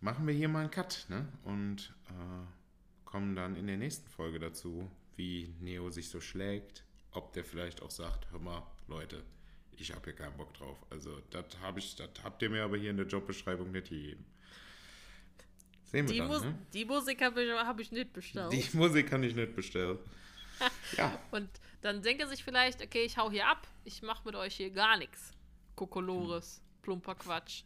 machen wir hier mal einen Cut, ne? Und äh, kommen dann in der nächsten Folge dazu, wie Neo sich so schlägt, ob der vielleicht auch sagt, hör mal, Leute, ich habe hier keinen Bock drauf. Also, das habe ich, das habt ihr mir aber hier in der Jobbeschreibung nicht gegeben. Sehen wir die, dann, Mus ne? die Musik habe ich, hab ich nicht bestellt. Die Musik kann ich nicht bestellen. (laughs) ja. Und dann denkt er sich vielleicht, okay, ich hau hier ab, ich mache mit euch hier gar nichts. Kokolores, plumper Quatsch.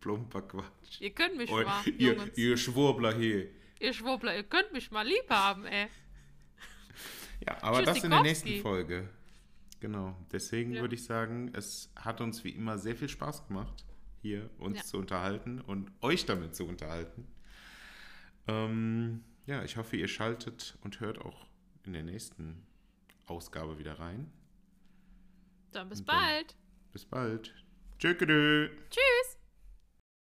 Plumper Quatsch. Ihr könnt mich oh, mal, ihr, Jungs. ihr Schwurbler hier. Ihr Schwurbler, ihr könnt mich mal lieb haben, ey. Ja, aber das in der nächsten Folge. Genau. Deswegen ja. würde ich sagen, es hat uns wie immer sehr viel Spaß gemacht, hier uns ja. zu unterhalten und euch damit zu unterhalten. Ähm, ja, ich hoffe, ihr schaltet und hört auch in der nächsten Ausgabe wieder rein. Dann bis dann bald. Bis bald. Tschüss. Tschüss.